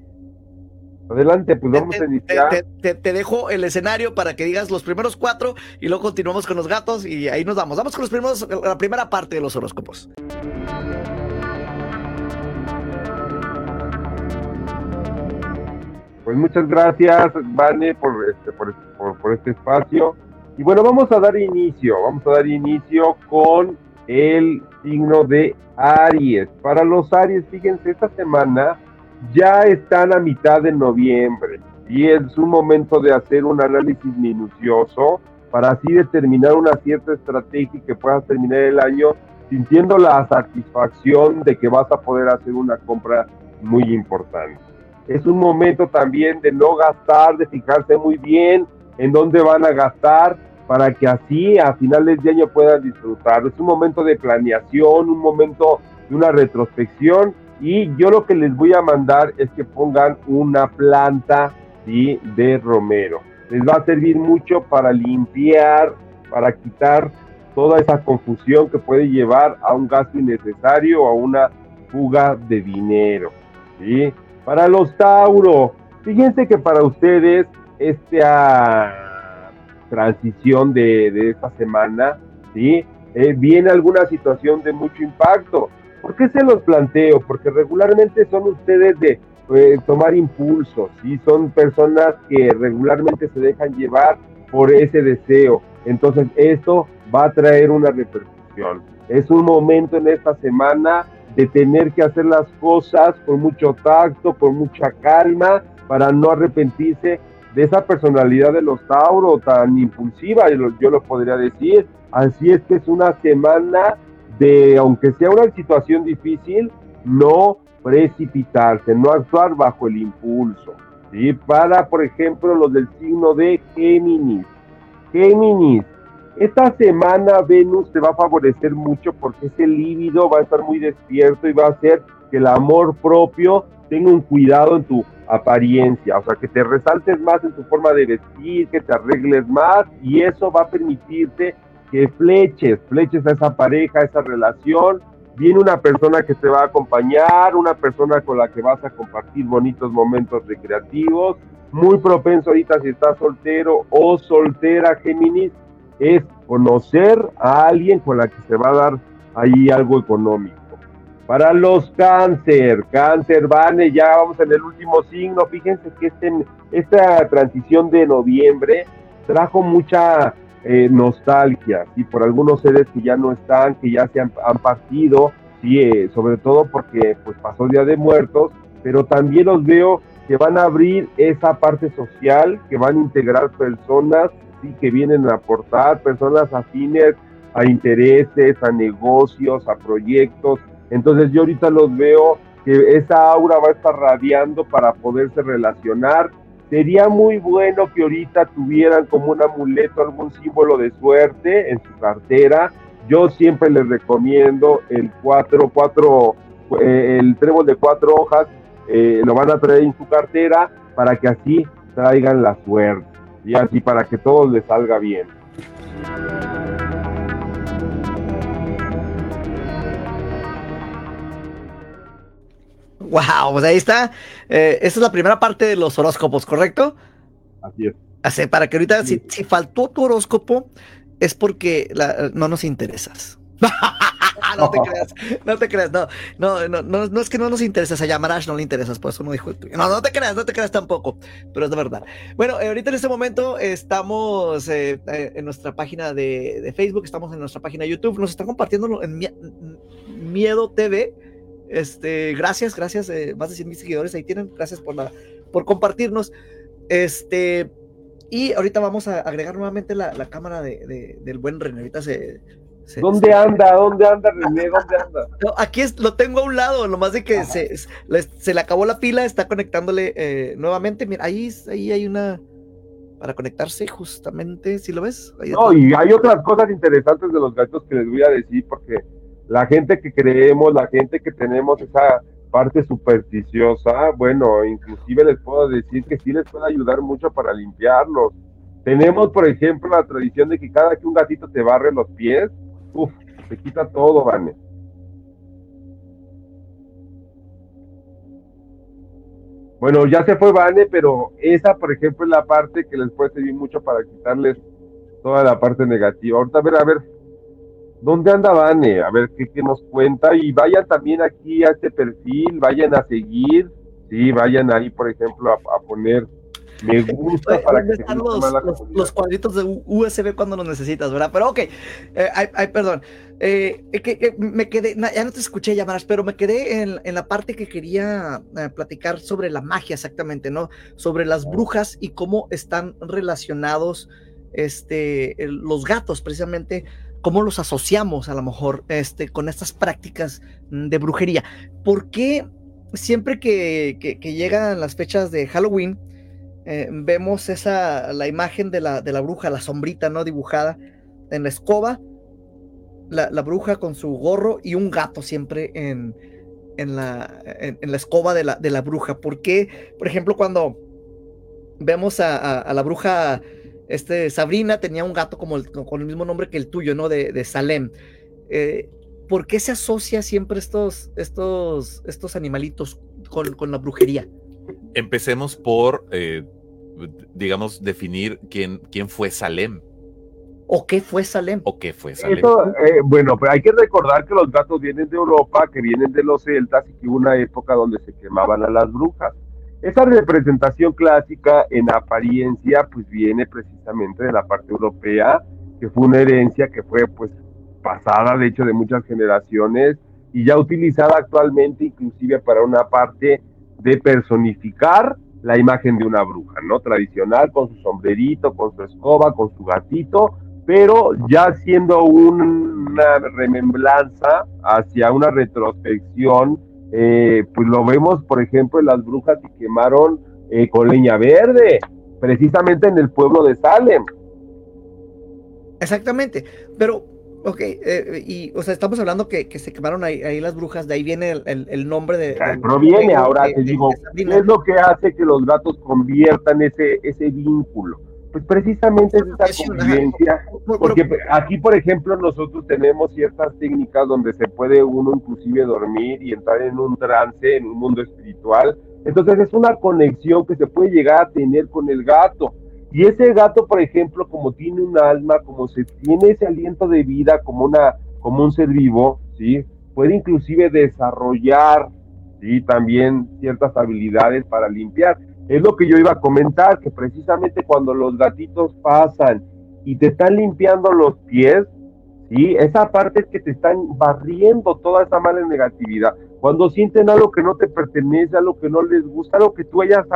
Adelante, pues Te- vamos a iniciar. te- te- te dejo el escenario para que digas los primeros cuatro y luego continuamos con los gatos y ahí nos vamos. Vamos con los primeros, la primera parte de los horóscopos. Pues muchas gracias, Vane, por este, por, por- por este espacio. Y bueno, vamos a dar inicio, vamos a dar inicio con el signo de Aries. Para los Aries, fíjense, esta semana ya están a mitad de noviembre y es un momento de hacer un análisis minucioso para así determinar una cierta estrategia que puedas terminar el año sintiendo la satisfacción de que vas a poder hacer una compra muy importante es un momento también de no gastar, de fijarse muy bien en dónde van a gastar para que así a finales de año puedan disfrutar. Es un momento de planeación, un momento de una retrospección y yo lo que les voy a mandar es que pongan una planta de romero. Les va a servir mucho para limpiar, para quitar toda esa confusión que puede llevar a un gasto innecesario o a una fuga de dinero. ¿sí? Para los Tauro, fíjense que para ustedes esta transición de, de esta semana, ¿sí? Eh, viene alguna situación de mucho impacto. ¿Por qué se los planteo? Porque regularmente son ustedes de eh, tomar impulsos, ¿sí? Son personas que regularmente se dejan llevar por ese deseo. Entonces, esto va a traer una repercusión. Es un momento en esta semana de tener que hacer las cosas con mucho tacto, con mucha calma, para no arrepentirse de esa personalidad de los Tauro tan impulsiva, yo lo podría decir. Así es que es una semana de, aunque sea una situación difícil, no precipitarse, no actuar bajo el impulso. ¿sí? Para, por ejemplo, los del signo de Géminis. Géminis, esta semana Venus te va a favorecer mucho porque ese líbido va a estar muy despierto y va a hacer que el amor propio tenga un cuidado en tu apariencia, o sea, que te resaltes más en tu forma de vestir, que te arregles más y eso va a permitirte que fleches, fleches a esa pareja, a esa relación. Viene una persona que te va a acompañar, una persona con la que vas a compartir bonitos momentos recreativos. Muy propenso ahorita si estás soltero o soltera, Géminis, es conocer a alguien con la que se va a dar ahí algo económico. Para los cáncer, cáncer, Vane, ya vamos en el último signo. Fíjense que este, esta transición de noviembre trajo mucha eh, nostalgia, y por algunos seres que ya no están, que ya se han, partido, sí, eh, sobre todo porque pues pasó el Día de Muertos, pero también los veo que van a abrir esa parte social, que van a integrar personas sí, que vienen a aportar, personas afines a intereses, a negocios, a proyectos. Entonces yo ahorita los veo que esa aura va a estar radiando para poderse relacionar. Sería muy bueno que ahorita tuvieran como un amuleto, algún símbolo de suerte en su cartera. Yo siempre les recomiendo el cuatro, cuatro, eh, el trébol de cuatro hojas, eh, lo van a traer en su cartera para que así traigan la suerte y así para que todo les salga bien. Wow, pues ahí está. Eh, esa es la primera parte de los horóscopos, ¿correcto? Así es. Así, para que ahorita, si, si faltó tu horóscopo, es porque la- no nos interesas. no te creas, no te creas, no, no, no, no, no es que no nos interesas, a Yamarash no le interesas, por eso no dijo el tuyo. No, no te creas, no te creas tampoco, pero es de verdad. Bueno, eh, ahorita en este momento estamos eh, eh, en nuestra página de, de Facebook, estamos en nuestra página de YouTube, nos están compartiendo en Mie- Miedo TV. Este, gracias, gracias, eh, más de 100 mil seguidores ahí tienen, gracias por la, por compartirnos. Este, y ahorita vamos a agregar nuevamente la, la cámara de, de- del buen René. Ahorita se. se- ¿Dónde se- anda? ¿Dónde anda René? ¿Dónde anda? No, aquí es, lo tengo a un lado, nomás de que se, se, le, acabó la pila, está conectándole eh, nuevamente. Mira, ahí, ahí hay una para conectarse, justamente, ¿sí lo ves? Ahí No, y hay otras cosas interesantes de los gatos que les voy a decir, porque la gente que creemos, la gente que tenemos esa parte supersticiosa, bueno, inclusive les puedo decir que sí les puede ayudar mucho para limpiarlos. Tenemos, por ejemplo, la tradición de que cada que un gatito te barre los pies, uff, se quita todo, Vane. Bueno, ya se fue Vane, pero esa, por ejemplo, es la parte que les puede servir mucho para quitarles toda la parte negativa. Ahorita, a ver, a ver, ¿dónde anda Vane? A ver qué, nos cuenta. Y vayan también aquí a este perfil, vayan a seguir, sí, vayan ahí, por ejemplo, a poner me gusta para que los, los, cuadritos de USB cuando los necesitas, ¿verdad? Pero ok, eh, ay, perdón. Eh, que, me quedé, ya no te escuché llamadas, pero me quedé en, en la parte que quería eh, platicar sobre la magia exactamente, ¿no? Sobre las brujas y cómo están relacionados este, los gatos, precisamente, cómo los asociamos a lo mejor este, con estas prácticas de brujería. ¿Por qué siempre que, que, llegan las fechas de Halloween, eh, vemos esa, la imagen de la, de la bruja, la sombrita, ¿no? Dibujada en la escoba, la, bruja con su gorro y un gato siempre en, en, la, en, la escoba de la, de la bruja. porque por ejemplo, cuando vemos a, la bruja este, Sabrina, tenía un gato como con el mismo nombre que el tuyo, ¿no? De, de Salem. Eh, ¿Por qué se asocia siempre estos, estos, estos animalitos con, con la brujería? Empecemos por eh, digamos, definir quién, quién fue Salem. ¿O qué fue Salem? ¿O qué fue Salem? Eh, bueno, pero hay que recordar que los gatos vienen de Europa, que vienen de los celtas y que hubo una época donde se quemaban a las brujas. Esa representación clásica en apariencia pues viene precisamente de la parte europea, que fue una herencia que fue pues pasada de hecho de muchas generaciones y ya utilizada actualmente inclusive para una parte de personificar la imagen de una bruja, ¿no? Tradicional, con su sombrerito, con su escoba, con su gatito, pero ya siendo una remembranza hacia una retrospección, eh, pues lo vemos, por ejemplo, en las brujas que quemaron eh, con leña verde, precisamente en el pueblo de Salem. Exactamente, pero Ok, eh, y o sea, estamos hablando que, se quemaron ahí, las brujas, de ahí viene el, nombre de... proviene, ahora te digo, ¿qué es lo que hace que los gatos conviertan ese, ese vínculo? Pues precisamente es esa convivencia, porque aquí, por ejemplo, nosotros tenemos ciertas técnicas donde se puede uno inclusive dormir y entrar en un trance, en un mundo espiritual. Entonces es una conexión que se puede llegar a tener con el gato y ese gato, por ejemplo, como tiene un alma, como se tiene ese aliento de vida como una como un ser vivo, ¿sí? Puede inclusive desarrollar, ¿sí? También ciertas habilidades para limpiar. Es lo que yo iba a comentar, que precisamente cuando los gatitos pasan y te están limpiando los pies, ¿sí? Esa parte es que te están barriendo toda esa mala negatividad. Cuando sienten algo que no te pertenece, algo que no les gusta, algo que tú hayas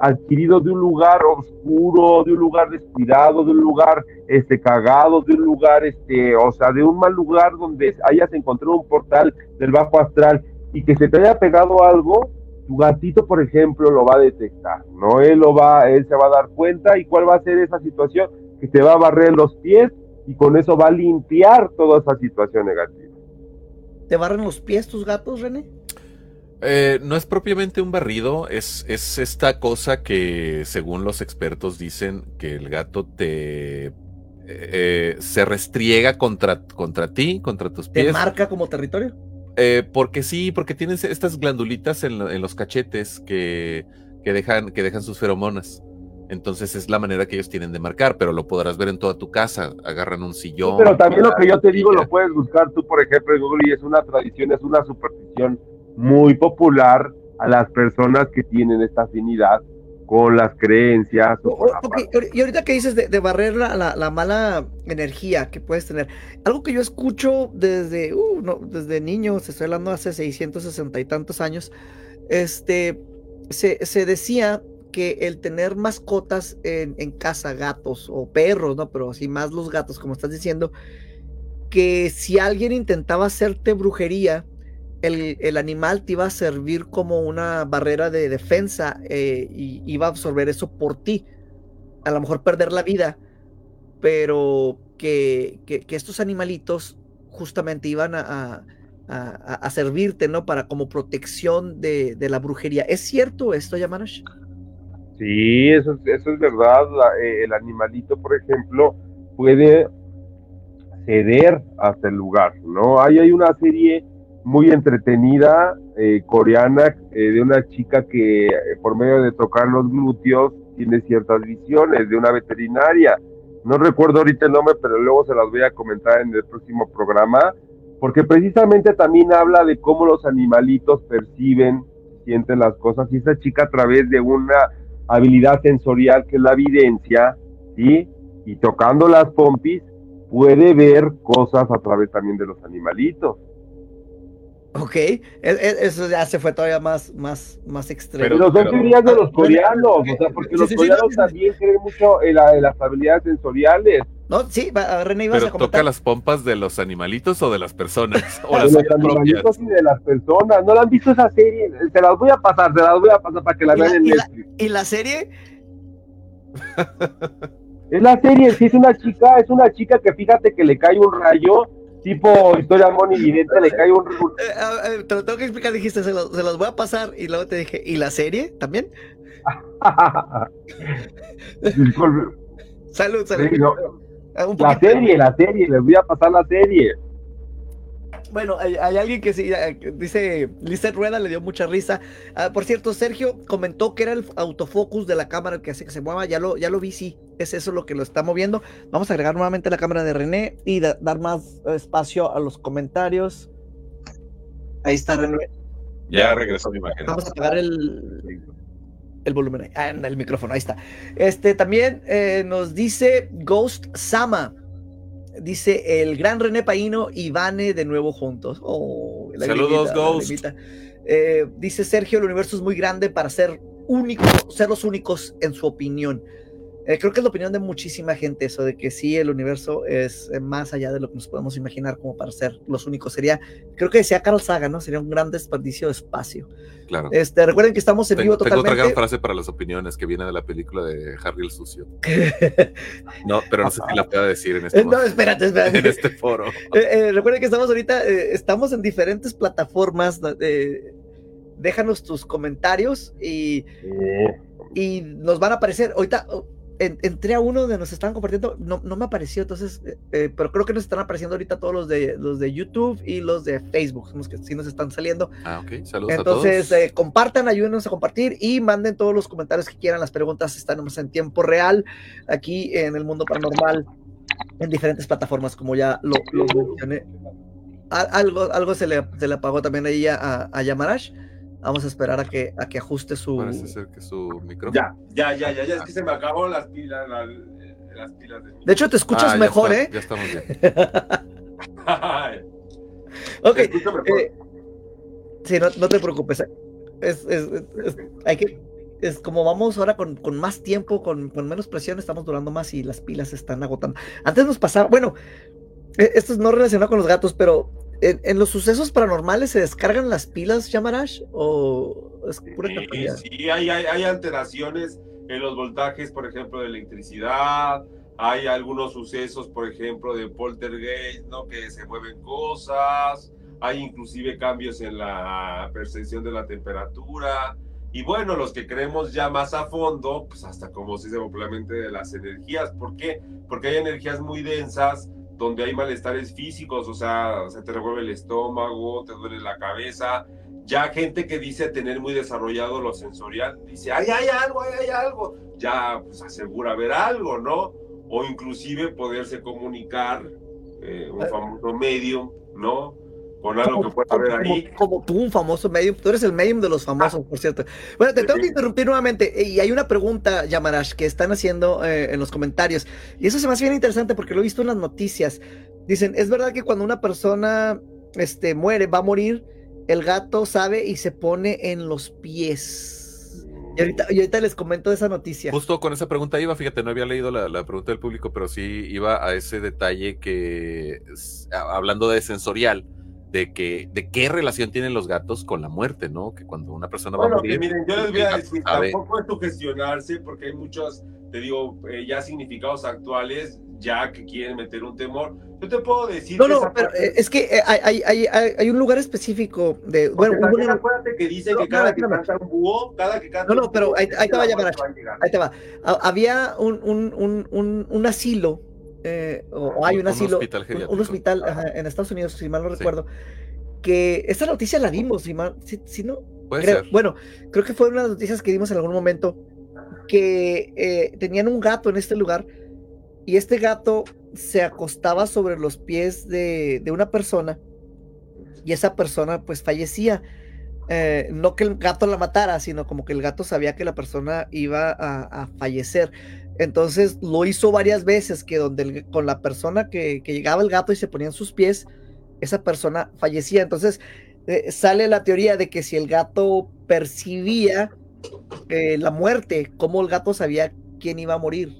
adquirido de un lugar oscuro, de un lugar descuidado, de un lugar este cagado, de un lugar este, o sea, de un mal lugar donde hayas encontrado un portal del bajo astral y que se te haya pegado algo, tu gatito, por ejemplo, lo va a detectar, ¿no? Él lo va, él se va a dar cuenta y cuál va a ser esa situación que te va a barrer los pies y con eso va a limpiar toda esa situación negativa. ¿Te barren los pies tus gatos, René? Eh, no es propiamente un barrido, es, es esta cosa que según los expertos dicen que el gato te eh, se restriega contra, contra ti, contra tus pies. ¿Te marca como territorio? Eh, porque sí, porque tienes estas glandulitas en, los cachetes que, que, dejan, que dejan sus feromonas. Entonces es la manera que ellos tienen de marcar, pero lo podrás ver en toda tu casa. Agarran un sillón. pero también lo que yo te digo lo puedes buscar tú, por ejemplo, en Google y es una tradición, es una superstición muy popular a las personas que tienen esta afinidad con las creencias. y ahorita que dices de, barrer la, mala energía que puedes tener, algo que yo escucho desde, uh, no, desde niño, se estoy hablando hace 660 y tantos años, este, se, se decía que el tener mascotas en, en, casa, gatos o perros, ¿no? Pero así más los gatos, como estás diciendo, que si alguien intentaba hacerte brujería, el, animal te iba a servir como una barrera de defensa eh, y iba a absorber eso por ti. A lo mejor perder la vida, pero que, estos animalitos justamente iban a, servirte, ¿no? Para como protección de, la brujería. ¿Es cierto esto, Yamanash? Sí, eso, es- eso es verdad. Eh, el animalito, por ejemplo, puede ceder hasta el lugar, ¿no? Hay una serie muy entretenida eh, coreana eh, de una chica que eh, por medio de tocar los glúteos tiene ciertas visiones de una veterinaria. No recuerdo ahorita el nombre, pero luego se las voy a comentar en el próximo programa, porque precisamente también habla de cómo los animalitos perciben, sienten las cosas, y esta chica a través de una habilidad sensorial que es la evidencia, ¿sí? Y tocando las pompis, puede ver cosas a través también de los animalitos. Ok, e- e- eso ya se fue todavía más, más, más extremo. Pero, son pero- teorías de los Ah, coreanos, o sea, porque Sí, los sí, coreanos sí, también creen mucho en, la- en las habilidades sensoriales. No, sí, va- René, ibas a Pero comentar. toca las pompas de los animalitos o de las personas. O de las los animalitos propias. y de las personas. ¿No la han visto esa serie? Se las voy a pasar, se las voy a pasar para que la ¿Y la- vean en y la- Netflix. ¿Y la serie? Es la serie, sí, es una chica, es una chica que fíjate que le cae un rayo, tipo historia Moni Vidente, le cae un, un- Eh, a- te lo tengo que explicar, dijiste, se, los- se los voy a pasar y luego te dije, ¿y la serie también? Salud, salud. sí, no, Ah, un la serie, la serie, les voy a pasar la serie. Bueno, hay, hay alguien que sí, eh, dice, Lizeth Rueda le dio mucha risa. Ah, por cierto, Sergio comentó que era el autofocus de la cámara el que hace que se mueva. Ya lo, ya lo vi, sí. Es eso lo que lo está moviendo. Vamos a agregar nuevamente la cámara de René y da- dar más espacio a los comentarios. Ahí está René. Ya regresó mi imagen. Vamos a apagar el, el volumen ahí. Ah, el micrófono, ahí está. Este también eh, nos dice Ghost Sama. Dice el gran René Paino y Vane de nuevo juntos. Oh, la Saludos, Ghost. Eh, dice Sergio, el universo es muy grande para ser único, ser los únicos en su opinión. Eh, creo que es la opinión de muchísima gente eso de que sí, el universo es eh, más allá de lo que nos podemos imaginar como para ser los únicos. Sería, creo que decía Carl Sagan, ¿no? Sería un gran desperdicio de espacio. Claro. Este, recuerden que estamos en Tengo, vivo tengo otra gran totalmente. frase para las opiniones que viene de la película de Harry el Sucio. No, pero no sé si la pueda decir en este, Eh, no, espérate, espérate. en este foro. Eh, eh, recuerden que estamos ahorita, eh, estamos en diferentes plataformas. eh, déjanos tus comentarios y, Eh, y nos van a aparecer. Ahorita oh, en- entré a uno donde nos estaban compartiendo, no, no me apareció, entonces, eh, eh, pero creo que nos están apareciendo ahorita todos los de los de YouTube y los de Facebook, son los que sí nos están saliendo. Ah, ok. Saludos Entonces, a todos. eh, compartan, ayúdenos a compartir y manden todos los comentarios que quieran. Las preguntas están en tiempo real aquí en el mundo paranormal, en diferentes plataformas, como ya lo, lo mencioné. Al- Algo, algo se, le, se le apagó también ahí a, a, a Yamarash. Vamos a esperar a que, a que ajuste su. Parece ser que su micrófono. Ya, ya, ya, ya, ya, es que se me acabaron las pilas, la- las pilas de mi- De hecho, te escuchas Ah, mejor, está, ¿eh? Ya estamos bien. Ok. Eh, sí, no, no te preocupes. Es, es- es- es- hay que. Es como vamos ahora con, con más tiempo, con, con menos presión, estamos durando más y las pilas se están agotando. Antes nos pasaba, bueno, eh, esto es no relacionado con los gatos, pero en, en los sucesos paranormales se descargan las pilas, Yamarash, o es pura Sí, sí, hay, hay, hay alteraciones en los voltajes, por ejemplo, de electricidad. Hay algunos sucesos, por ejemplo, de poltergeist, ¿no? Que se mueven cosas. Hay inclusive cambios en la percepción de la temperatura. Y bueno, los que creemos ya más a fondo, pues hasta como se dice popularmente de las energías. ¿Por qué? Porque hay energías muy densas donde hay malestares físicos, o sea, se te revuelve el estómago, te duele la cabeza, ya gente que dice tener muy desarrollado lo sensorial, dice, ay, hay algo, ay, hay algo, ya pues asegura ver algo, ¿no? O inclusive poderse comunicar, eh, un famoso medium, ¿no? Con algo que pueda haber ahí. Como, como tú, un famoso medium. Tú eres el medium de los famosos, por cierto. Bueno, te tengo que interrumpir nuevamente. Y hay una pregunta, Yamarash, que están haciendo eh, en los comentarios. Y eso se me hace bien interesante porque lo he visto en las noticias. Dicen, ¿es verdad que cuando una persona este, muere, va a morir, el gato sabe y se pone en los pies? Y ahorita, y ahorita les comento esa noticia. Justo con esa pregunta iba, fíjate, no había leído la, la pregunta del público, pero sí iba a ese detalle que, hablando de sensorial, de que de qué relación tienen los gatos con la muerte, ¿no? Que cuando una persona va a Bueno, que morir, miren, yo les voy a decir, sabe. tampoco es sugestionarse porque hay muchos, te digo, eh, ya significados actuales. ya que quieren meter un temor. Yo te puedo decir. No, que no, pero parte- eh, es que eh, hay, hay, hay, hay- hay un lugar específico de. Porque Bueno, una- acuérdate que dicen No, que cada que canta un búho, cada que canta No, no, un pero ahí- ahí te va a la llamar. Ahí te va. Ha- Había un, un, un, un, un asilo, eh, o, o hay un, Un- asilo, hospital un- un, hospital Ajá. en Estados Unidos, si mal no Sí. recuerdo, que esta noticia la dimos, si, mal, si, si no, Puede creo- ser. bueno, creo que fue una de las noticias que dimos en algún momento, que eh, tenían un gato en este lugar y este gato se acostaba sobre los pies de, de una persona y esa persona pues fallecía. Eh, no que el gato la matara, sino como que el gato sabía que la persona iba a, fallecer. Entonces lo hizo varias veces, que donde con la persona que, que llegaba el gato y se ponía en sus pies, esa persona fallecía. Entonces eh, sale la teoría de que si el gato percibía eh, la muerte, cómo el gato sabía quién iba a morir.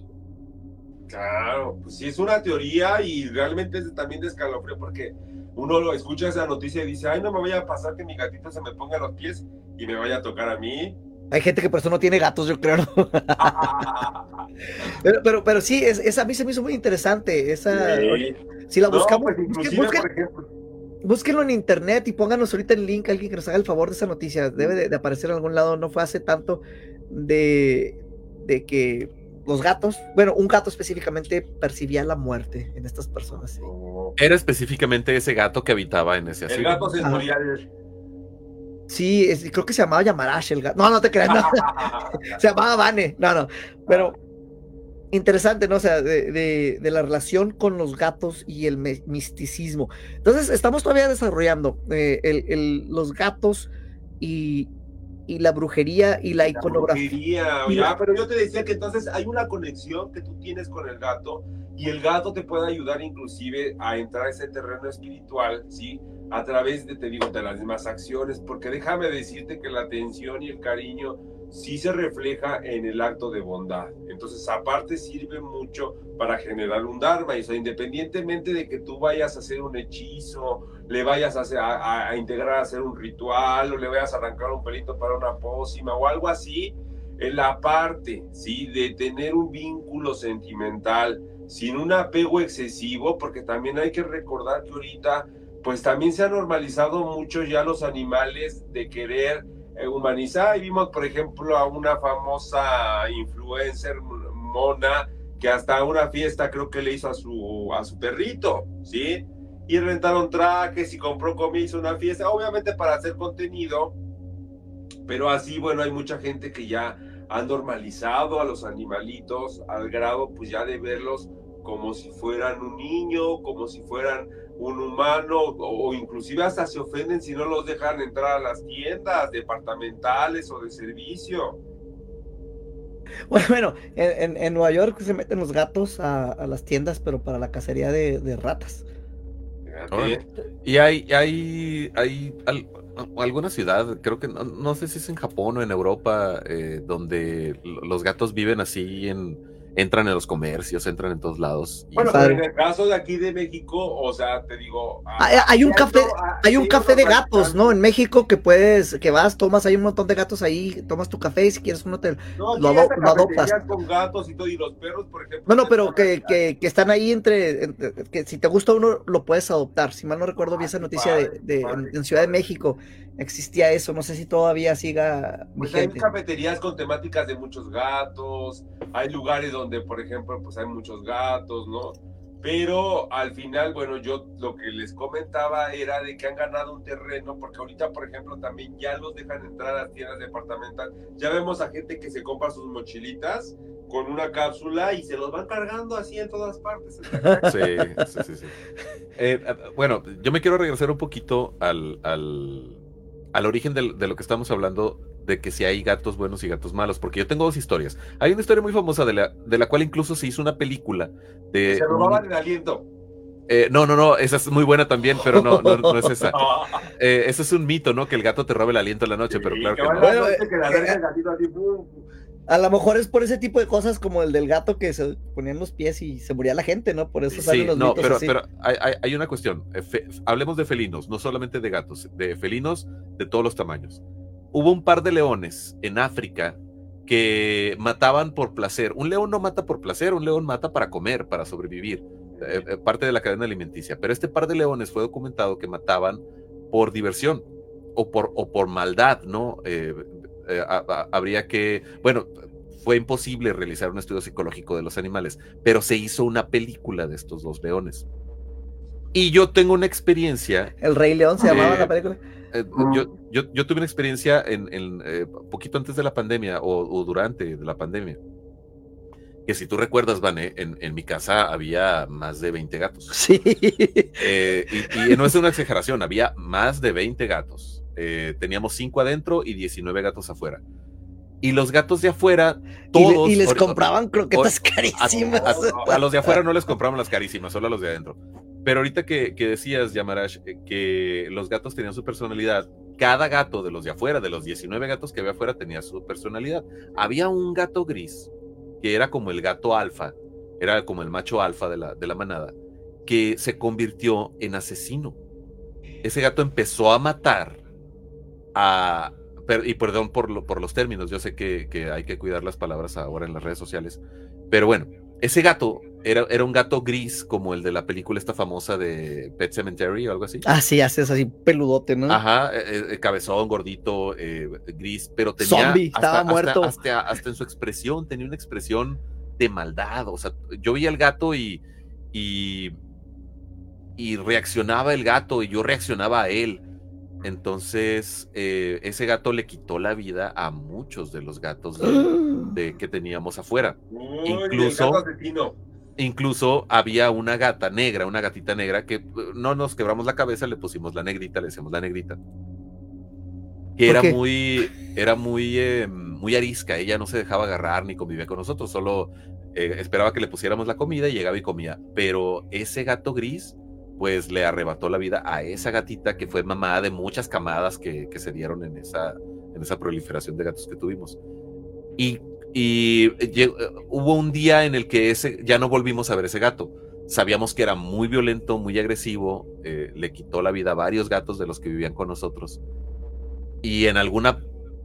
Claro, pues sí, es una teoría y realmente es también de escalofrío porque uno lo escucha esa noticia y dice, ay, no me vaya a pasar que mi gatito se me ponga a los pies y me vaya a tocar a mí. Hay gente que por eso no tiene gatos, yo creo. ¿no? pero, pero, pero sí, es, esa a mí se me hizo muy interesante. Esa, Sí. si la No, buscamos, pues, busquen- busquen- por ejemplo, búsquenlo en internet y pónganos ahorita el link, alguien que nos haga el favor de esa noticia. Debe de, de aparecer en algún lado, no fue hace tanto de, de que los gatos, bueno, un gato específicamente percibía la muerte en estas personas. sí. Era específicamente ese gato que habitaba en ese el asilo. gato sensorial. Sí, es- creo que se llamaba Yamarash el gato. No, no te creas, no. se llamaba Vane. No, no. Pero interesante, ¿no? O sea, de, de- de la relación con los gatos y el misticismo. Entonces, estamos todavía desarrollando eh, el- el- los gatos y, y la brujería y la iconografía. brujería, ya, la- pero yo te decía que entonces hay una conexión que tú tienes con el gato y el gato te puede ayudar inclusive a entrar a ese terreno espiritual, ¿sí? A través de, te digo, de las mismas acciones, porque déjame decirte que la atención y el cariño sí se refleja en el acto de bondad. Entonces, aparte sirve mucho para generar un dharma, y o independientemente de que tú vayas a hacer un hechizo, le vayas a, a, integrar a hacer un ritual, o le vayas a arrancar un pelito para una pócima o algo así, en la parte, ¿sí? De tener un vínculo sentimental sin un apego excesivo, porque también hay que recordar que ahorita, pues también se ha normalizado mucho ya los animales de querer eh, humanizar. Y vimos, por ejemplo, a una famosa influencer mona que hasta una fiesta creo que le hizo a su, a su perrito, ¿sí? Y rentaron trajes y compró comida, hizo una fiesta, obviamente para hacer contenido, pero así, bueno, hay mucha gente que ya ha normalizado a los animalitos al grado, pues ya de verlos como si fueran un niño, como si fueran un humano, o, o inclusive hasta se ofenden si no los dejan entrar a las tiendas departamentales o de servicio. Bueno, bueno, en, en- en Nueva York se meten los gatos a, a las tiendas, pero para la cacería de, de ratas. Fíjate. Y hay, hay, hay al- alguna ciudad, creo que no, no sé si es en Japón o en Europa, eh, donde los gatos viven así en, entran en los comercios, entran en todos lados. y- Bueno, en el caso de aquí de México, o sea, te digo... ah, Hay, hay un café, ah, hay un sí, café de gatos, ¿no? En México que puedes, que vas, tomas, hay un montón de gatos ahí, tomas tu café y si quieres uno te... No, lo ado- lo adoptas. con gatos y todo, y los perros, por ejemplo. Bueno, pero que, que, que están ahí entre, entre- que si te gusta uno, lo puedes adoptar. Si mal no recuerdo, vi Ah, esa noticia de, padre, de- padre, en, Ciudad de. México, existía eso, no sé si todavía siga Pues hay cafeterías con temáticas de muchos gatos, hay lugares donde, por ejemplo, pues hay muchos gatos, ¿no? Pero al final, bueno, yo lo que les comentaba era de que han ganado un terreno, porque ahorita, por ejemplo, también ya los dejan entrar a las tiendas departamentales. Ya vemos a gente que se compra sus mochilitas con una cápsula y se los van cargando así en todas partes. Sí, sí, sí. sí. Eh, eh, bueno, yo me quiero regresar un poquito al, al, al origen del- de, lo que estamos hablando, de que si hay gatos buenos y gatos malos, porque yo tengo dos historias. Hay una historia muy famosa de la, de la cual incluso se hizo una película. De Se un- robaban el aliento. eh, no, no, no, esa es muy buena también, pero no, no, no es esa. Eh, ese es un mito, ¿no? Que el gato te robe el aliento en la noche, pero claro que no. a la Bueno, noche que la verga el gatito así, pum, A lo mejor es por ese tipo de cosas como el del gato que se ponían los pies y se moría la gente, ¿no? Por eso Sí, salen los no, mitos pero, así. pero hay, hay- hay una cuestión. Eh, fe- hablemos de felinos, no solamente de gatos, de felinos de todos los tamaños. Hubo un par de leones en África que mataban por placer. Un león no mata por placer, un león mata para comer, para sobrevivir, eh, eh, parte de la cadena alimenticia. Pero este par de leones fue documentado que mataban por diversión o por, o por maldad, ¿no? Eh, habría que, bueno, fue imposible realizar un estudio psicológico de los animales, pero se hizo una película de estos dos leones. Y yo tengo una experiencia. ¿El Rey León se llamaba la película? Eh, yo, yo, tuve una experiencia en, eh, poquito antes de la pandemia o, durante la pandemia. Que si tú recuerdas, Vané, en, en, mi casa había más de 20 gatos. Sí. Eh, y, no es una exageración, había más de 20 gatos. Teníamos 5 adentro y 19 gatos afuera. Y los gatos de afuera, todos. Y, les compraban croquetas carísimas. A, los de afuera no les compraban las carísimas, solo a los de adentro. Pero ahorita que, decías, Yamarash, eh, que los gatos tenían su personalidad, cada gato de los de afuera, de los 19 gatos que había afuera, tenía su personalidad. Había un gato gris, que era como el gato alfa, era como el macho alfa de la, de la manada, que se convirtió en asesino. Ese gato empezó a matar a, y perdón por, por los términos, yo sé que, que, hay que cuidar las palabras ahora en las redes sociales, pero bueno, ese gato era, era un gato gris como el de la película esta famosa de Pet Cemetery o algo así. Ah, sí, haces así peludote, ¿no? Ajá, eh, eh, cabezón, gordito, eh, gris, pero tenía... Zombie, estaba muerto. Hasta, hasta, en su expresión, tenía una expresión de maldad, o sea, yo vi al gato y, y, y reaccionaba el gato y yo reaccionaba a él entonces, eh, ese gato le quitó la vida a muchos de los gatos de, que teníamos afuera. incluso, incluso había una gata negra, una gatita negra que uh, no nos quebramos la cabeza, le pusimos la negrita, le decimos la negrita. Que era muy, era muy, eh, muy arisca, ella no se dejaba agarrar ni convivía con nosotros, solo eh, esperaba que le pusiéramos la comida y llegaba y comía. Pero ese gato gris pues le arrebató la vida a esa gatita que fue mamá de muchas camadas que, se dieron en esa, en esa proliferación de gatos que tuvimos. Y, y eh, hubo un día en el que ese, ya no volvimos a ver ese gato. Sabíamos que era muy violento, muy agresivo, eh, le quitó la vida a varios gatos de los que vivían con nosotros. Y en alguna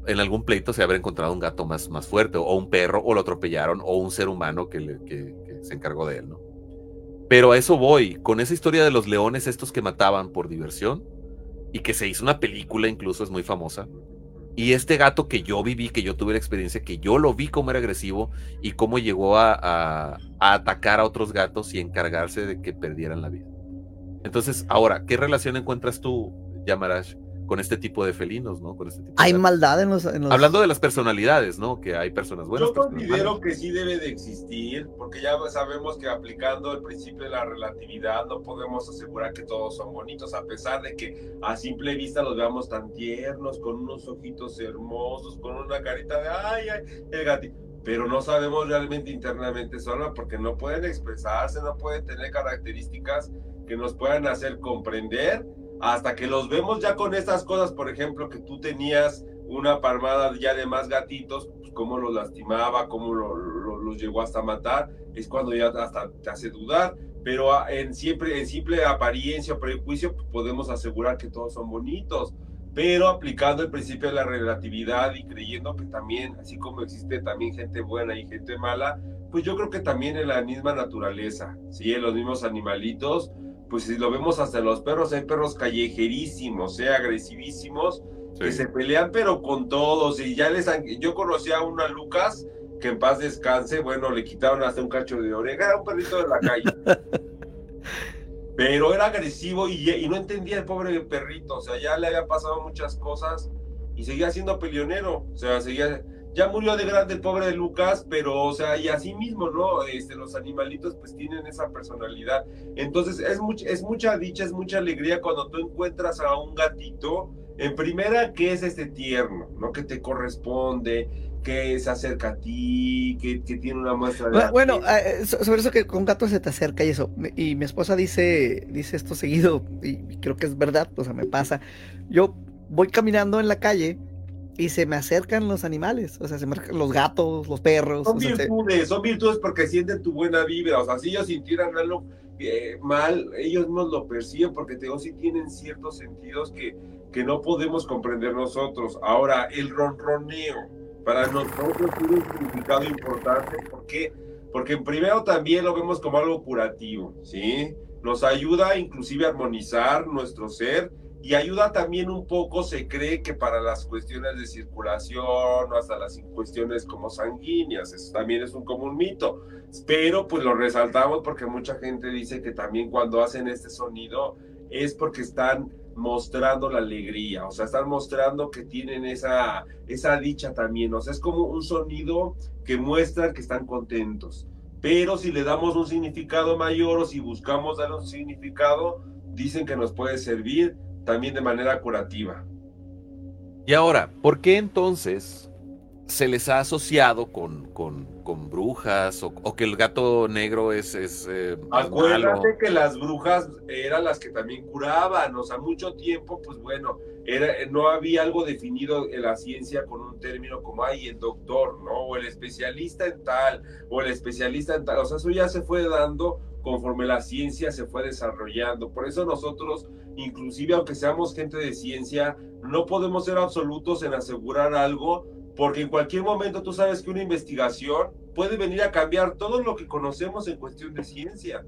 en algún pleito se habrá encontrado un gato más, más fuerte, o un perro, o lo atropellaron, o un ser humano que, que se encargó de él, ¿no? Pero a eso voy, con esa historia de los leones estos que mataban por diversión y que se hizo una película incluso, es muy famosa. Y este gato que yo viví, que yo tuve la experiencia, que yo lo vi cómo era agresivo y cómo llegó a, atacar a otros gatos y encargarse de que perdieran la vida. Entonces, ahora, ¿qué relación encuentras tú, Yamarash, con este tipo de felinos, ¿no? Con este tipo hay maldad en los, en Hablando de las personalidades, ¿no? Que hay personas buenas. Yo considero que sí debe de existir, porque ya sabemos que aplicando el principio de la relatividad no podemos asegurar que todos son bonitos, a pesar de que a simple vista los veamos tan tiernos, con unos ojitos hermosos, con una carita de ay, ay, el gatito. Pero no sabemos realmente internamente solo porque no pueden expresarse, no pueden tener características que nos puedan hacer comprender hasta que los vemos ya con estas cosas, por ejemplo, que tú tenías una palmada ya de más gatitos, pues cómo los lastimaba, cómo los llegó hasta matar, es cuando ya hasta te hace dudar, pero en, siempre, en simple apariencia o prejuicio pues podemos asegurar que todos son bonitos, pero aplicando el principio de la relatividad y creyendo que también, así como existe también gente buena y gente mala, pues yo creo que también en la misma naturaleza, ¿sí? en los mismos animalitos, pues si lo vemos hasta los perros, hay perros callejerísimos, ¿eh? agresivísimos, que se pelean pero con todos, y ya les han... Yo conocí a una Lucas, que en paz descanse, bueno, le quitaron hasta un cacho de oreja, era un perrito de la calle. pero era agresivo y, y, no entendía el pobre perrito, o sea, ya le había pasado muchas cosas y seguía siendo peleonero, o sea, seguía ya murió de grande el pobre de Lucas, pero, o sea, y así mismo, ¿no? Este, los animalitos pues tienen esa personalidad. Entonces, es, es mucha dicha, es mucha alegría cuando tú encuentras a un gatito, en primera, que es este tierno, ¿no? Que te corresponde, que se acerca a ti, que, tiene una muestra de... Bueno, eh, sobre eso que con gatos se te acerca y eso, y mi esposa dice, dice esto seguido, y creo que es verdad, o sea, me pasa. Yo voy caminando en la calle y se me acercan los animales, o sea, se me los gatos, los perros. Son virtudes, son virtudes porque sienten tu buena vibra, o sea, si ellos sintieran algo eh, mal, ellos no lo perciben porque te digo, sí tienen ciertos sentidos que, que no podemos comprender nosotros. Ahora, el ronroneo, para nosotros tiene un significado importante. ¿Por qué? Porque primero también lo vemos como algo curativo, ¿sí? Nos ayuda inclusive a armonizar nuestro ser y ayuda también un poco, se cree que para las cuestiones de circulación o hasta las cuestiones como sanguíneas, eso también es un común mito, pero pues lo resaltamos porque mucha gente dice que también cuando hacen este sonido es porque están mostrando la alegría, o sea, están mostrando que tienen esa, esa dicha también, o sea, es como un sonido que muestra que están contentos. Pero si le damos un significado mayor o si buscamos dar un significado, dicen que nos puede servir también de manera curativa. Y ahora, ¿por qué entonces se les ha asociado con, con, con brujas o, o, que el gato negro es... es eh, Acuérdate malo? que las brujas eran las que también curaban, o sea, mucho tiempo, pues bueno, era, no había algo definido en la ciencia con un término como, ay, el doctor, ¿no? O el especialista en tal, o el especialista en tal, o sea, eso ya se fue dando conforme la ciencia se fue desarrollando. Por eso nosotros, inclusive aunque seamos gente de ciencia, no podemos ser absolutos en asegurar algo, porque en cualquier momento tú sabes que una investigación puede venir a cambiar todo lo que conocemos en cuestión de ciencia.